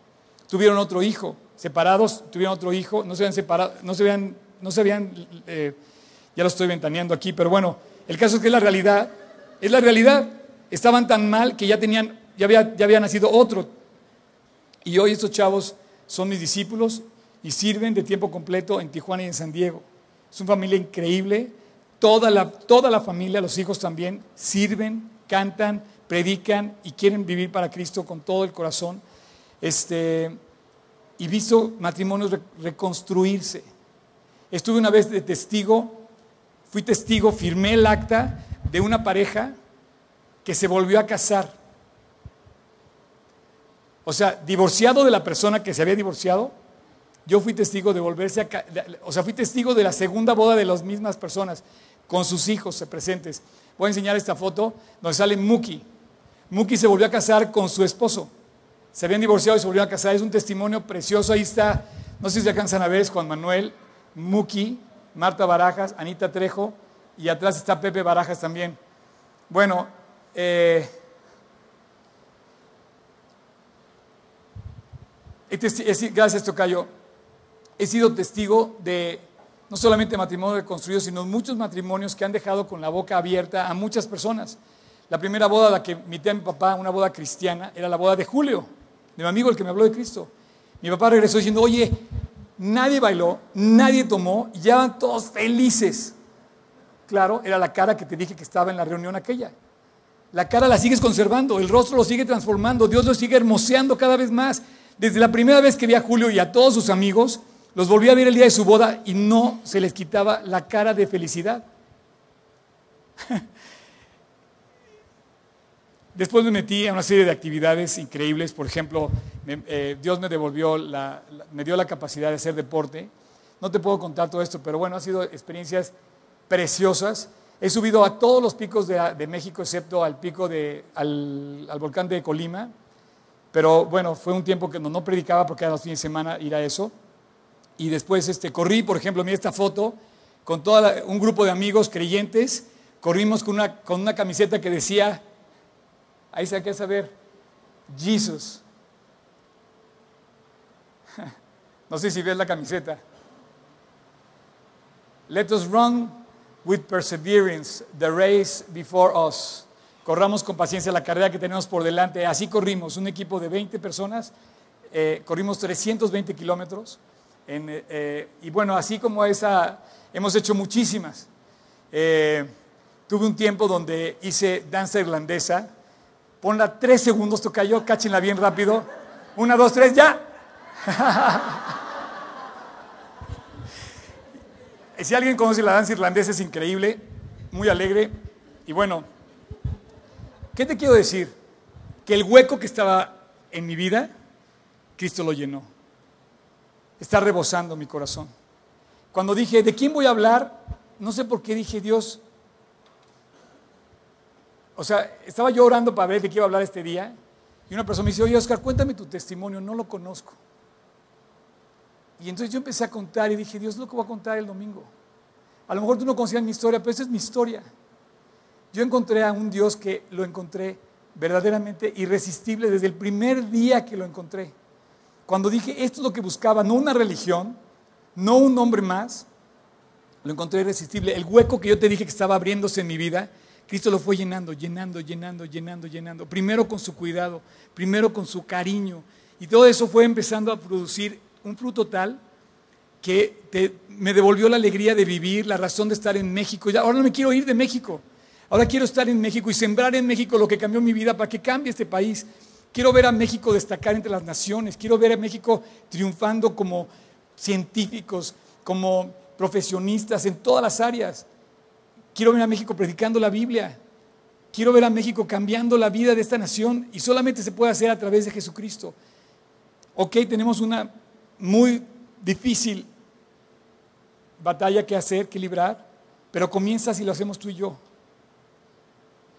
Tuvieron otro hijo, separados, tuvieron otro hijo, no se habían separado, no se habían, no se habían eh, ya lo estoy ventaneando aquí, pero bueno, el caso es que es la realidad, es la realidad. Estaban tan mal que ya tenían, ya había, ya nacido otro. Y hoy estos chavos son mis discípulos y sirven de tiempo completo en Tijuana y en San Diego. Es una familia increíble. Toda la, toda la familia, los hijos también, sirven, cantan, predican y quieren vivir para Cristo con todo el corazón. Este, y visto matrimonios reconstruirse. Estuve una vez de testigo fui testigo, firmé el acta de una pareja que se volvió a casar. O sea, divorciado de la persona que se había divorciado, yo fui testigo de volverse a... O sea, fui testigo de la segunda boda de las mismas personas, con sus hijos presentes. Voy a enseñar esta foto donde sale Muki. Muki se volvió a casar con su esposo. Se habían divorciado y se volvió a casar. Es un testimonio precioso. Ahí está, no sé si alcanzan a ver, Juan Manuel, Muki, Marta Barajas, Anita Trejo y atrás está Pepe Barajas también. Bueno, eh, gracias Tocayo. He sido testigo de no solamente matrimonios reconstruidos, sino muchos matrimonios que han dejado con la boca abierta a muchas personas. La primera boda la que invité a mi papá, una boda cristiana, era la boda de Julio, de mi amigo el que me habló de Cristo. Mi papá regresó diciendo, oye, Nadie bailó, nadie tomó, y ya van todos felices. Claro, era la cara que te dije que estaba en la reunión aquella. La cara la sigues conservando, el rostro lo sigue transformando, Dios lo sigue hermoseando cada vez más. Desde la primera vez que vi a Julio y a todos sus amigos, los volví a ver el día de su boda y no se les quitaba la cara de felicidad. Después me metí a una serie de actividades increíbles, por ejemplo, eh, Dios me devolvió, me dio la capacidad de hacer deporte. No te puedo contar todo esto, pero bueno, han sido experiencias preciosas. He subido a todos los picos de, México, excepto al pico de, al, volcán de Colima. Pero bueno, fue un tiempo que no, predicaba porque era los fines de semana ir a eso. Y después este, corrí, por ejemplo, mira esta foto, con todo un grupo de amigos creyentes. Corrimos con una, con una camiseta que decía Ahí se hay que saber, Jesus. No sé si ves la camiseta. Let us run with perseverance the race before us. Corramos con paciencia la carrera que tenemos por delante. Así corrimos, un equipo de 20 personas, eh, corrimos 320 kilómetros. Eh, eh, y bueno, así como esa, hemos hecho muchísimas. tuve un tiempo donde hice danza irlandesa Ponla tres segundos, tocayo, cáchenla bien rápido. Una, dos, tres, ya. si alguien conoce la danza irlandesa es increíble, muy alegre. Y bueno, ¿qué te quiero decir? Que el hueco que estaba en mi vida, Cristo lo llenó. Está rebosando mi corazón. Cuando dije, ¿de quién voy a hablar? No sé por qué dije, Dios, o sea, estaba yo orando para ver de qué iba a hablar este día y una persona me dice, oye Oscar, cuéntame tu testimonio, no lo conozco. Y entonces yo empecé a contar y dije, Dios, lo que voy a contar el domingo. A lo mejor tú no conocías mi historia, pero esa es mi historia. Yo encontré a un Dios que lo encontré verdaderamente irresistible desde el primer día que lo encontré. Cuando dije, esto es lo que buscaba, no una religión, no un hombre más, lo encontré irresistible. El hueco que yo te dije que estaba abriéndose en mi vida, Cristo lo fue llenando, llenando, llenando, llenando, llenando. Primero con su cuidado, primero con su cariño. Y todo eso fue empezando a producir un fruto tal que me devolvió la alegría de vivir, la razón de estar en México. Ahora no me quiero ir de México. Ahora quiero estar en México y sembrar en México lo que cambió mi vida para que cambie este país. Quiero ver a México destacar entre las naciones. Quiero ver a México triunfando como científicos, como profesionistas en todas las áreas. Quiero ver a México predicando la Biblia. Quiero ver a México cambiando la vida de esta nación y solamente se puede hacer a través de Jesucristo. Ok, tenemos una muy difícil batalla que hacer, que librar, pero comienza si lo hacemos tú y yo.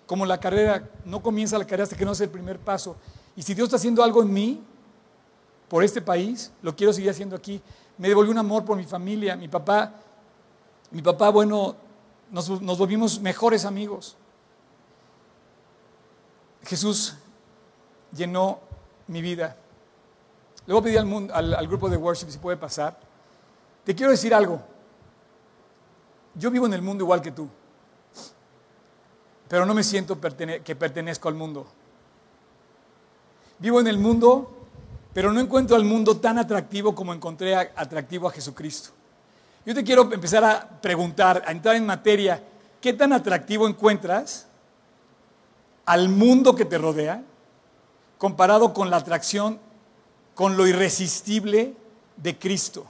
Como la carrera, no comienza la carrera hasta que no hace el primer paso. Y si Dios está haciendo algo en mí, por este país, lo quiero seguir haciendo aquí. Me devolvió un amor por mi familia, mi papá, mi papá, bueno, nos, volvimos mejores amigos. Jesús llenó mi vida. Le voy a pedir al, mundo, al grupo de worship si puede pasar. Te quiero decir algo. Yo vivo en el mundo igual que tú, pero no me siento que pertenezco al mundo. Vivo en el mundo, pero no encuentro al mundo tan atractivo como encontré atractivo a Jesucristo. Yo te quiero empezar a preguntar, a entrar en materia, ¿qué tan atractivo encuentras al mundo que te rodea comparado con la atracción, con lo irresistible de Cristo?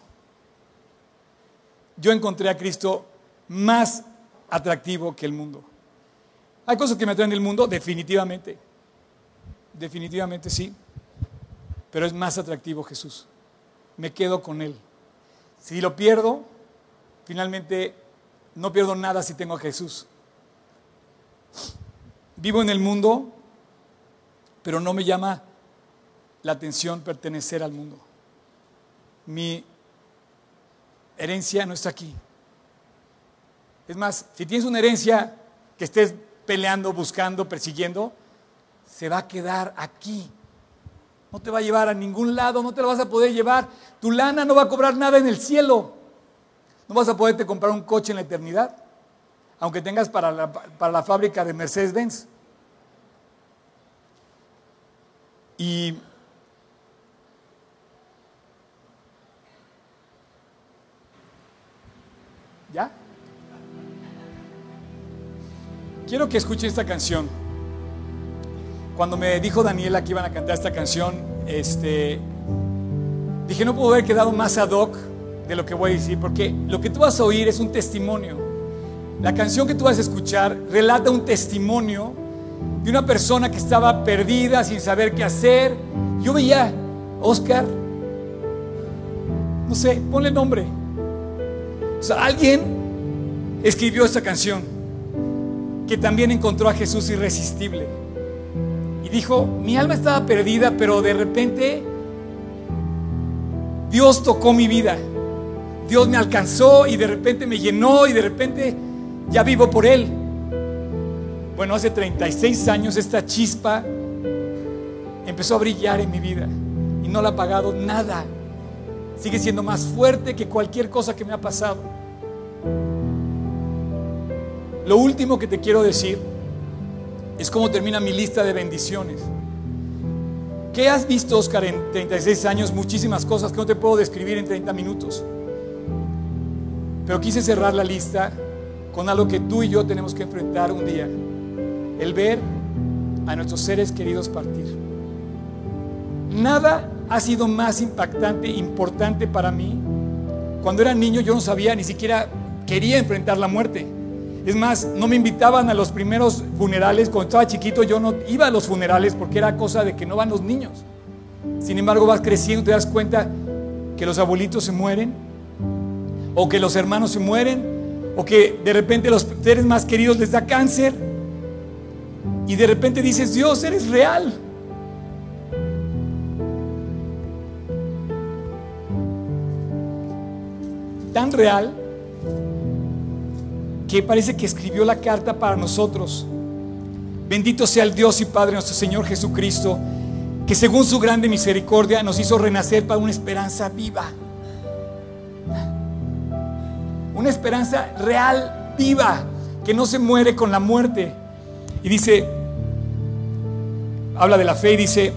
Yo encontré a Cristo más atractivo que el mundo. ¿Hay cosas que me atraen del mundo? Definitivamente. Definitivamente sí. Pero es más atractivo Jesús. Me quedo con Él. Si lo pierdo, finalmente no pierdo nada si tengo a Jesús. Vivo en el mundo, pero no me llama la atención pertenecer al mundo. Mi herencia no está aquí. Es más, si tienes una herencia que estés peleando, buscando, persiguiendo, se va a quedar aquí. No te va a llevar a ningún lado, no te la vas a poder llevar. Tu lana no va a cobrar nada en el cielo. No vas a poderte comprar un coche en la eternidad, aunque tengas para la, para la fábrica de Mercedes-Benz. Y ¿Ya? Quiero que escuchen esta canción. Cuando me dijo Daniela que iban a cantar esta canción, este, dije, no puedo haber quedado más ad hoc de lo que voy a decir, porque lo que tú vas a oír es un testimonio. La canción que tú vas a escuchar relata un testimonio de una persona que estaba perdida, sin saber qué hacer. Yo veía, Oscar, no sé, ponle nombre. O sea, alguien escribió esta canción que también encontró a Jesús irresistible. Y dijo, mi alma estaba perdida, pero de repente Dios tocó mi vida. Dios me alcanzó y de repente me llenó y de repente ya vivo por Él. Bueno, hace 36 años esta chispa empezó a brillar en mi vida y no la ha pagado nada. Sigue siendo más fuerte que cualquier cosa que me ha pasado. Lo último que te quiero decir es cómo termina mi lista de bendiciones. ¿Qué has visto, Oscar, en 36 años? Muchísimas cosas que no te puedo describir en 30 minutos. Pero quise cerrar la lista con algo que tú y yo tenemos que enfrentar un día. El ver a nuestros seres queridos partir. Nada ha sido más impactante, importante para mí. Cuando era niño yo no sabía, ni siquiera quería enfrentar la muerte. Es más, no me invitaban a los primeros funerales. Cuando estaba chiquito yo no iba a los funerales porque era cosa de que no van los niños. Sin embargo, vas creciendo, te das cuenta que los abuelitos se mueren, o que los hermanos se mueren, o que de repente los seres más queridos les da cáncer. Y de repente dices, Dios, eres real. Tan real que parece que escribió la carta para nosotros. Bendito sea el Dios y Padre nuestro Señor Jesucristo, que según su grande misericordia nos hizo renacer para una esperanza viva. Una esperanza real, viva, que no se muere con la muerte. Y dice, habla de la fe y dice,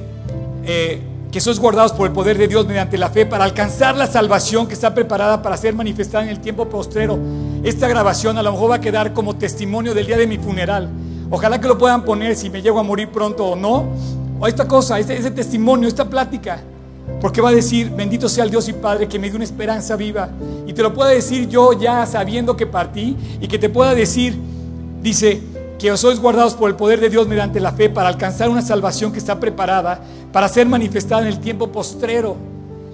eh, que sois guardados por el poder de Dios mediante la fe para alcanzar la salvación que está preparada para ser manifestada en el tiempo postrero. Esta grabación a lo mejor va a quedar como testimonio del día de mi funeral. Ojalá que lo puedan poner si me llego a morir pronto o no. O esta cosa, ese, ese testimonio, esta plática. Porque va a decir, bendito sea el Dios y Padre que me dio una esperanza viva. Y te lo pueda decir yo ya sabiendo que partí y que te pueda decir, dice, que os sois guardados por el poder de Dios mediante la fe para alcanzar una salvación que está preparada para ser manifestada en el tiempo postrero.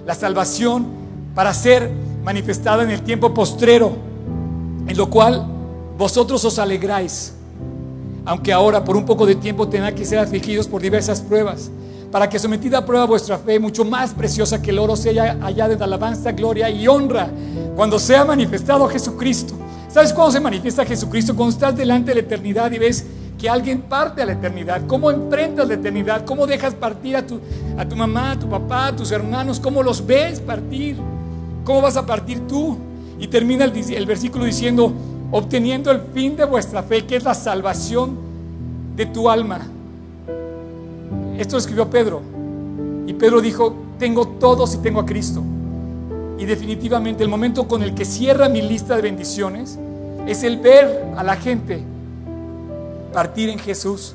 La salvación para ser manifestada en el tiempo postrero, en lo cual vosotros os alegráis, aunque ahora por un poco de tiempo tenga que ser afligidos por diversas pruebas para que sometida a prueba vuestra fe, mucho más preciosa que el oro, sea allá de alabanza, gloria y honra, cuando sea manifestado Jesucristo. ¿Sabes cuándo se manifiesta Jesucristo? Cuando estás delante de la eternidad y ves que alguien parte a la eternidad. ¿Cómo enfrentas la eternidad? ¿Cómo dejas partir a tu, a tu mamá, a tu papá, a tus hermanos? ¿Cómo los ves partir? ¿Cómo vas a partir tú? Y termina el, el versículo diciendo, obteniendo el fin de vuestra fe, que es la salvación de tu alma. Esto escribió Pedro. Y Pedro dijo, tengo todo si tengo a Cristo. Y definitivamente el momento con el que cierra mi lista de bendiciones es el ver a la gente partir en Jesús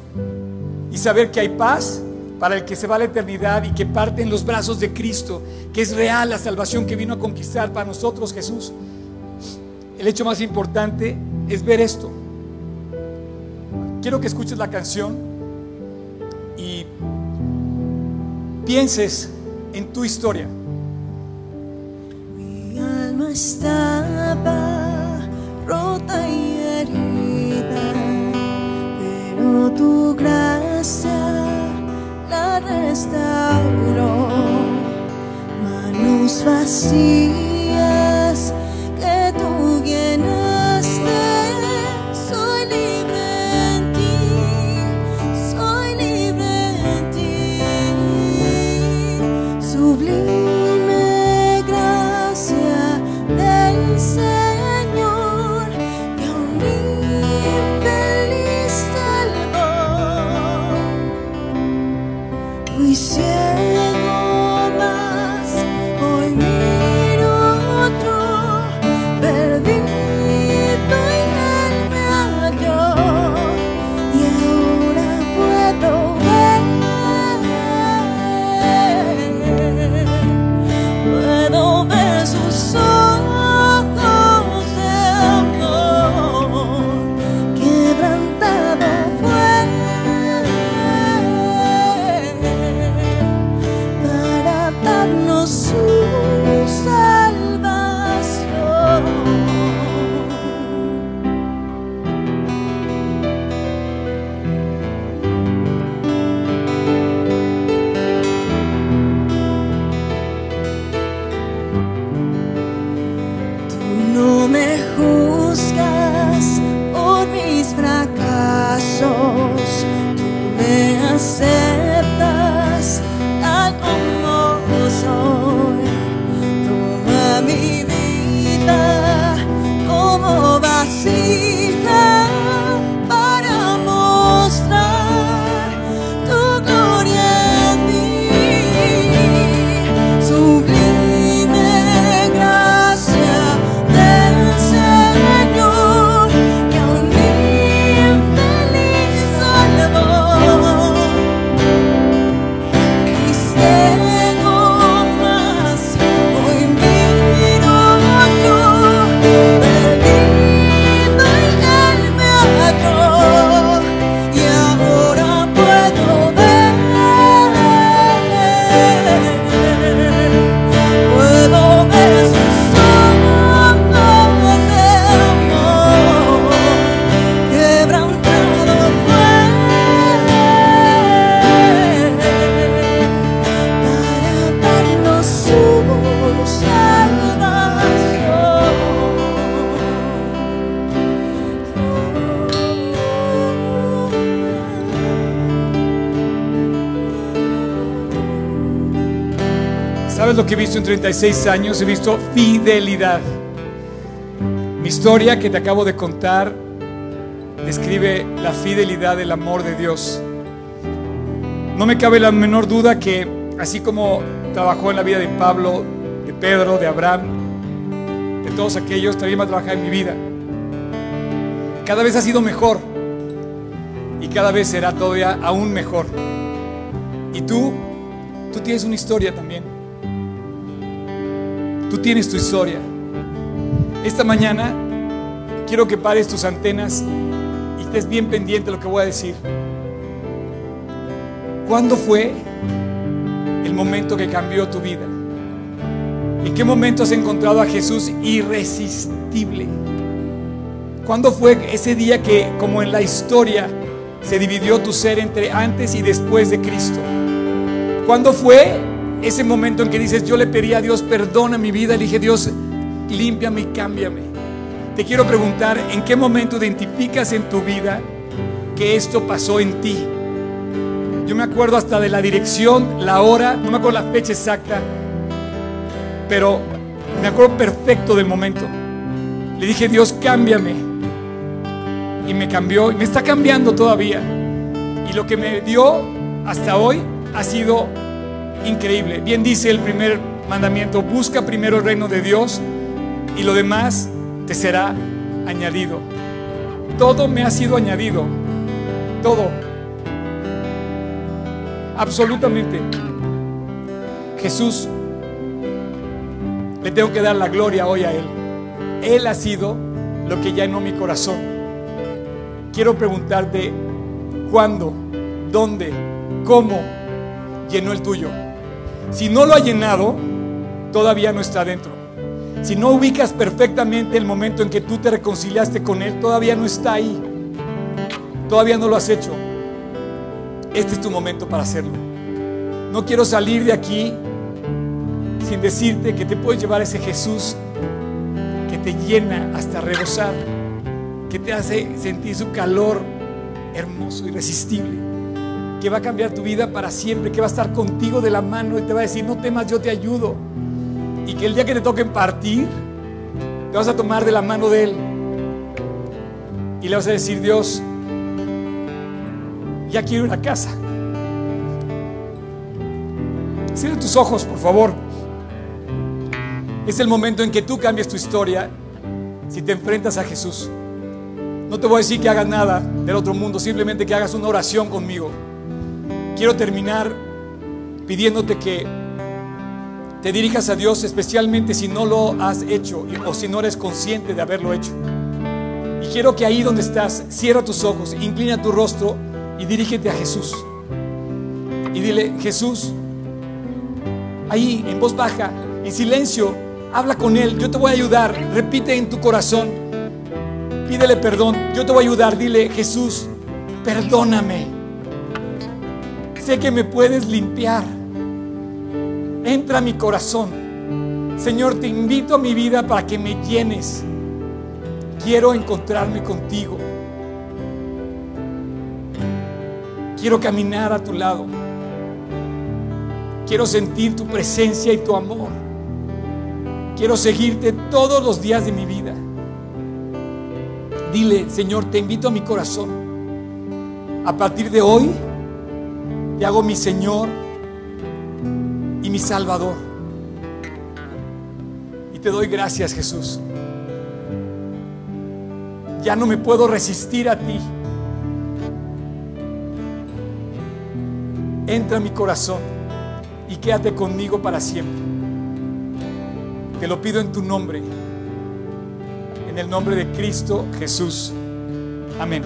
y saber que hay paz para el que se va a la eternidad y que parte en los brazos de Cristo, que es real la salvación que vino a conquistar para nosotros Jesús. El hecho más importante es ver esto. Quiero que escuches la canción y pienses en tu historia. Estaba rota y herida, pero tu gracia la restauró. Manos vacías ¿Sabes lo que he visto en 36 años? He visto fidelidad. Mi historia que te acabo de contar describe la fidelidad del amor de Dios. No me cabe la menor duda que así como trabajó en la vida de Pablo, de Pedro, de Abraham, de todos aquellos, también va a trabajar en mi vida. Cada vez ha sido mejor y cada vez será todavía aún mejor. Y tú, tú tienes una historia también. Tú tienes tu historia. Esta mañana quiero que pares tus antenas y estés bien pendiente de lo que voy a decir. ¿Cuándo fue el momento que cambió tu vida? ¿En qué momento has encontrado a Jesús irresistible? ¿Cuándo fue ese día que, como en la historia, se dividió tu ser entre antes y después de Cristo? ¿Cuándo fue ese momento en que dices, yo le pedí a Dios, perdona mi vida, le dije, Dios, límpiame y cámbiame? Te quiero preguntar, ¿en qué momento identificas en tu vida que esto pasó en ti? Yo me acuerdo hasta de la dirección, la hora, no me acuerdo la fecha exacta, pero me acuerdo perfecto del momento. Le dije, Dios, cámbiame. Y me cambió, y me está cambiando todavía. Y lo que me dio hasta hoy ha sido increíble. Bien dice el primer mandamiento, busca primero el reino de Dios y lo demás te será añadido. Todo me ha sido añadido. Todo. Absolutamente. Jesús, le tengo que dar la gloria hoy a Él. Él ha sido lo que llenó mi corazón. Quiero preguntarte, ¿cuándo? ¿Dónde? ¿Cómo llenó el tuyo? Si no lo ha llenado, todavía no está dentro. Si no ubicas perfectamente el momento en que tú te reconciliaste con Él, todavía no está ahí. Todavía no lo has hecho. Este es tu momento para hacerlo. No quiero salir de aquí sin decirte que te puedes llevar ese Jesús que te llena hasta rebosar, que te hace sentir su calor hermoso, irresistible, que va a cambiar tu vida para siempre, que va a estar contigo de la mano y te va a decir, no temas, yo te ayudo. Y que el día que te toquen partir, te vas a tomar de la mano de Él y le vas a decir, Dios, ya quiero ir a casa. Cierra tus ojos, por favor. Es el momento en que tú cambias tu historia si te enfrentas a Jesús. No te voy a decir que hagas nada del otro mundo, simplemente que hagas una oración conmigo. Quiero terminar pidiéndote que te dirijas a Dios, especialmente si no lo has hecho o si no eres consciente de haberlo hecho. Y quiero que ahí donde estás, cierra tus ojos, inclina tu rostro y dirígete a Jesús. Y dile, Jesús, ahí en voz baja, en silencio, habla con Él, yo te voy a ayudar, repite en tu corazón, pídele perdón, yo te voy a ayudar, dile, Jesús, perdóname. Que me puedes limpiar. Entra a mi corazón. Señor, te invito a mi vida para que me llenes. Quiero encontrarme contigo. Quiero caminar a tu lado. Quiero sentir tu presencia y tu amor. Quiero seguirte todos los días de mi vida. Dile, Señor, te invito a mi corazón. A partir de hoy, te hago mi Señor y mi Salvador. Y te doy gracias, Jesús. Ya no me puedo resistir a ti. Entra a mi corazón y quédate conmigo para siempre. Te lo pido en tu nombre, en el nombre de Cristo Jesús. Amén.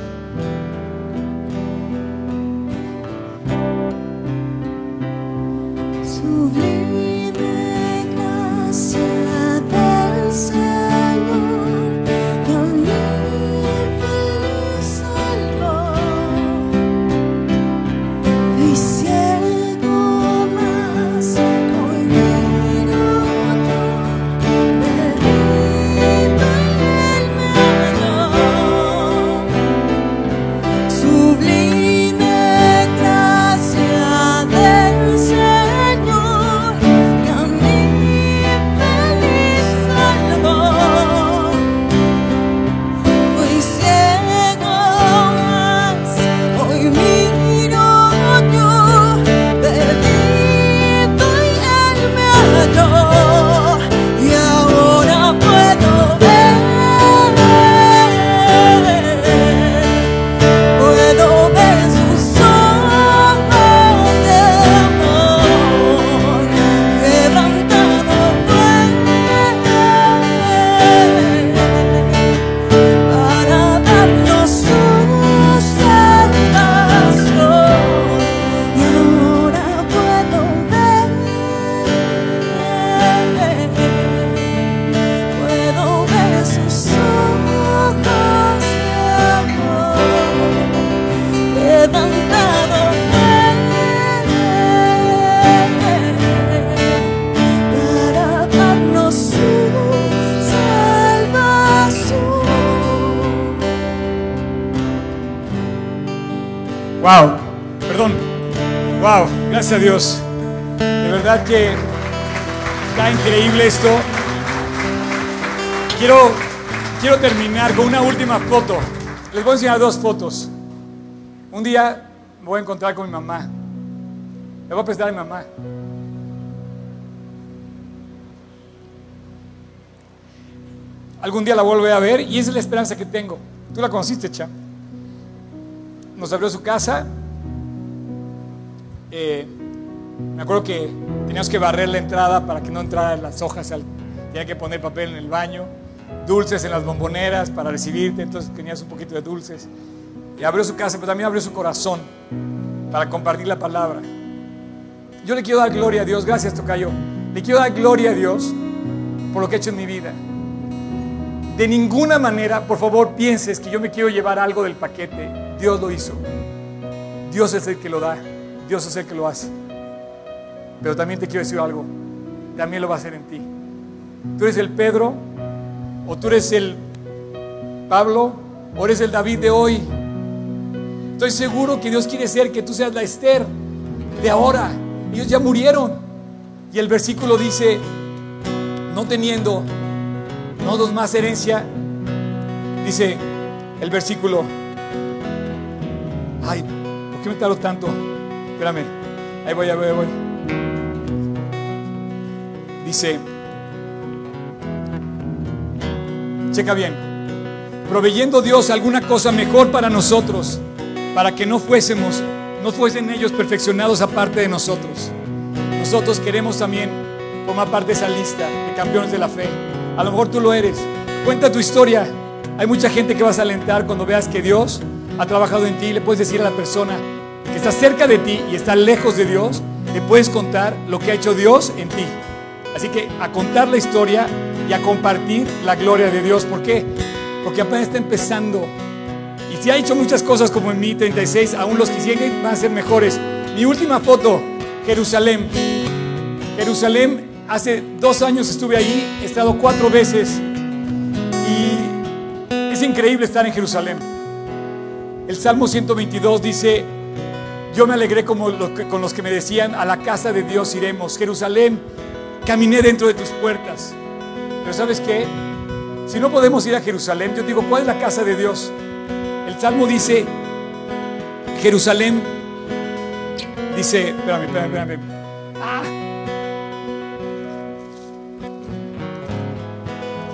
Gracias a Dios. De verdad que está increíble esto. Quiero, quiero terminar con una última foto. Les voy a enseñar dos fotos. Un día me voy a encontrar con mi mamá. Le voy a presentar a mi mamá. Algún día la volveré a ver y esa es la esperanza que tengo. Tú la conociste, Cha. Nos abrió su casa. Eh, me acuerdo que teníamos que barrer la entrada para que no entraran las hojas. Tenía que poner papel en el baño. Dulces en las bomboneras para recibirte. Entonces tenías un poquito de dulces. Y abrió su casa, pero también abrió su corazón para compartir la palabra. Yo le quiero dar gloria a Dios. Gracias, Tocayo. Le quiero dar gloria a Dios por lo que ha hecho en mi vida. De ninguna manera, por favor, pienses que yo me quiero llevar algo del paquete. Dios lo hizo. Dios es el que lo da. Dios es el que lo hace. Pero también te quiero decir algo. También lo va a hacer en ti. Tú eres el Pedro, o tú eres el Pablo, o eres el David de hoy. Estoy seguro que Dios quiere ser que tú seas la Esther de ahora. Ellos ya murieron. Y el versículo dice, no teniendo no dos más herencia. Dice el versículo. Ay, ¿por qué me tardo tanto? Espérame. Ahí voy, ahí voy, ahí voy. Dice, checa bien, proveyendo Dios alguna cosa mejor para nosotros, para que no fuésemos, no fuesen ellos perfeccionados aparte de nosotros. Nosotros queremos también formar parte de esa lista de campeones de la fe. A lo mejor tú lo eres. Cuenta tu historia. Hay mucha gente que vas a alentar cuando veas que Dios ha trabajado en ti. Le puedes decir a la persona que está cerca de ti y está lejos de Dios, le puedes contar lo que ha hecho Dios en ti. Así que a contar la historia y a compartir la gloria de Dios. ¿Por qué? Porque apenas está empezando. Y si ha hecho muchas cosas como en mi 36, aún los que siguen van a ser mejores. Mi última foto, Jerusalén. Jerusalén Hace dos años estuve ahí, he estado cuatro veces y es increíble estar en Jerusalén. El Salmo 122 dice, yo me alegré como con los que me decían, a la casa de Dios iremos. Jerusalén, caminé dentro de tus puertas. Pero ¿sabes qué? Si no podemos ir a Jerusalén, yo digo, ¿cuál es la casa de Dios? El Salmo dice, Jerusalén, dice, espérame, espérame, espérame. Ah.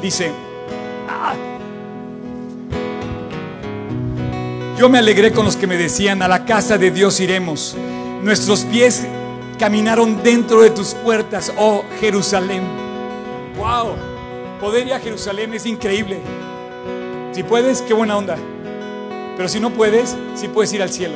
Dice, "Ah". yo me alegré con los que me decían, a la casa de Dios iremos. Nuestros pies caminaron dentro de tus puertas, oh Jerusalén. Wow, poder ir a Jerusalén es increíble. Si puedes, qué buena onda. Pero si no puedes, sí puedes ir al cielo.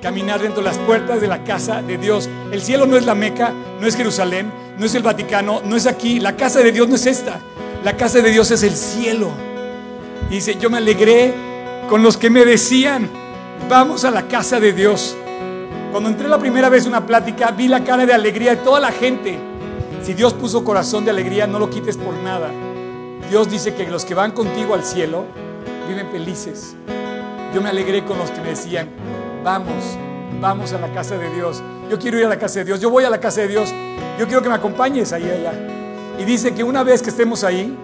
Caminar dentro de las puertas de la casa de Dios. El cielo no es la Meca, no es Jerusalén, no es el Vaticano, no es aquí. La casa de Dios no es esta. La casa de Dios es el cielo. Y dice, yo me alegré con los que me decían, vamos a la casa de Dios. Cuando entré la primera vez a una plática, vi la cara de alegría de toda la gente. Si Dios puso corazón de alegría, no lo quites por nada. Dios dice que los que van contigo al cielo viven felices. Yo me alegré con los que me decían, vamos, vamos a la casa de Dios. Yo quiero ir a la casa de Dios, yo voy a la casa de Dios. Yo quiero que me acompañes ahí allá. Y dice que una vez que estemos ahí,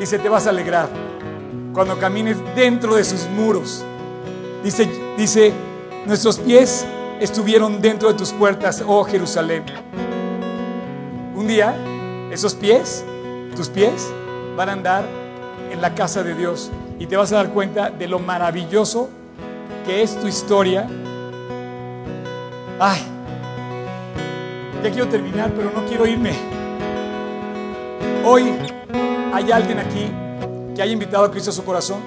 dice, te vas a alegrar cuando camines dentro de sus muros. Dice, dice, nuestros pies estuvieron dentro de tus puertas, oh Jerusalén. Un día, esos pies, tus pies, van a andar en la casa de Dios y te vas a dar cuenta de lo maravilloso que es tu historia. Ay, ya quiero terminar, pero no quiero irme. Hoy hay alguien aquí que haya invitado a Cristo a su corazón.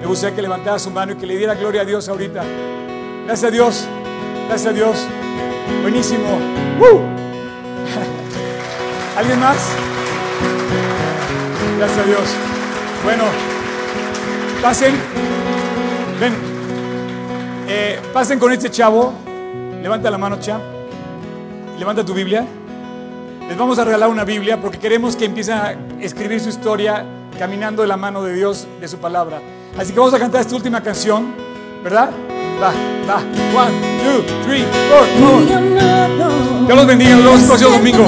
Me gustaría que levantara su mano y que le diera gloria a Dios ahorita. Gracias a Dios. Gracias a Dios. Buenísimo. ¿Alguien más? Gracias a Dios. Bueno, pasen. Ven. Eh, pasen con este chavo. Levanta la mano, chavo. Levanta tu Biblia. Les vamos a regalar una Biblia porque queremos que empiecen a escribir su historia caminando de la mano de Dios, de su palabra. Así que vamos a cantar esta última canción, ¿verdad? Va, va. One, two, three, four. Dios los bendiga. Nos vemos domingo.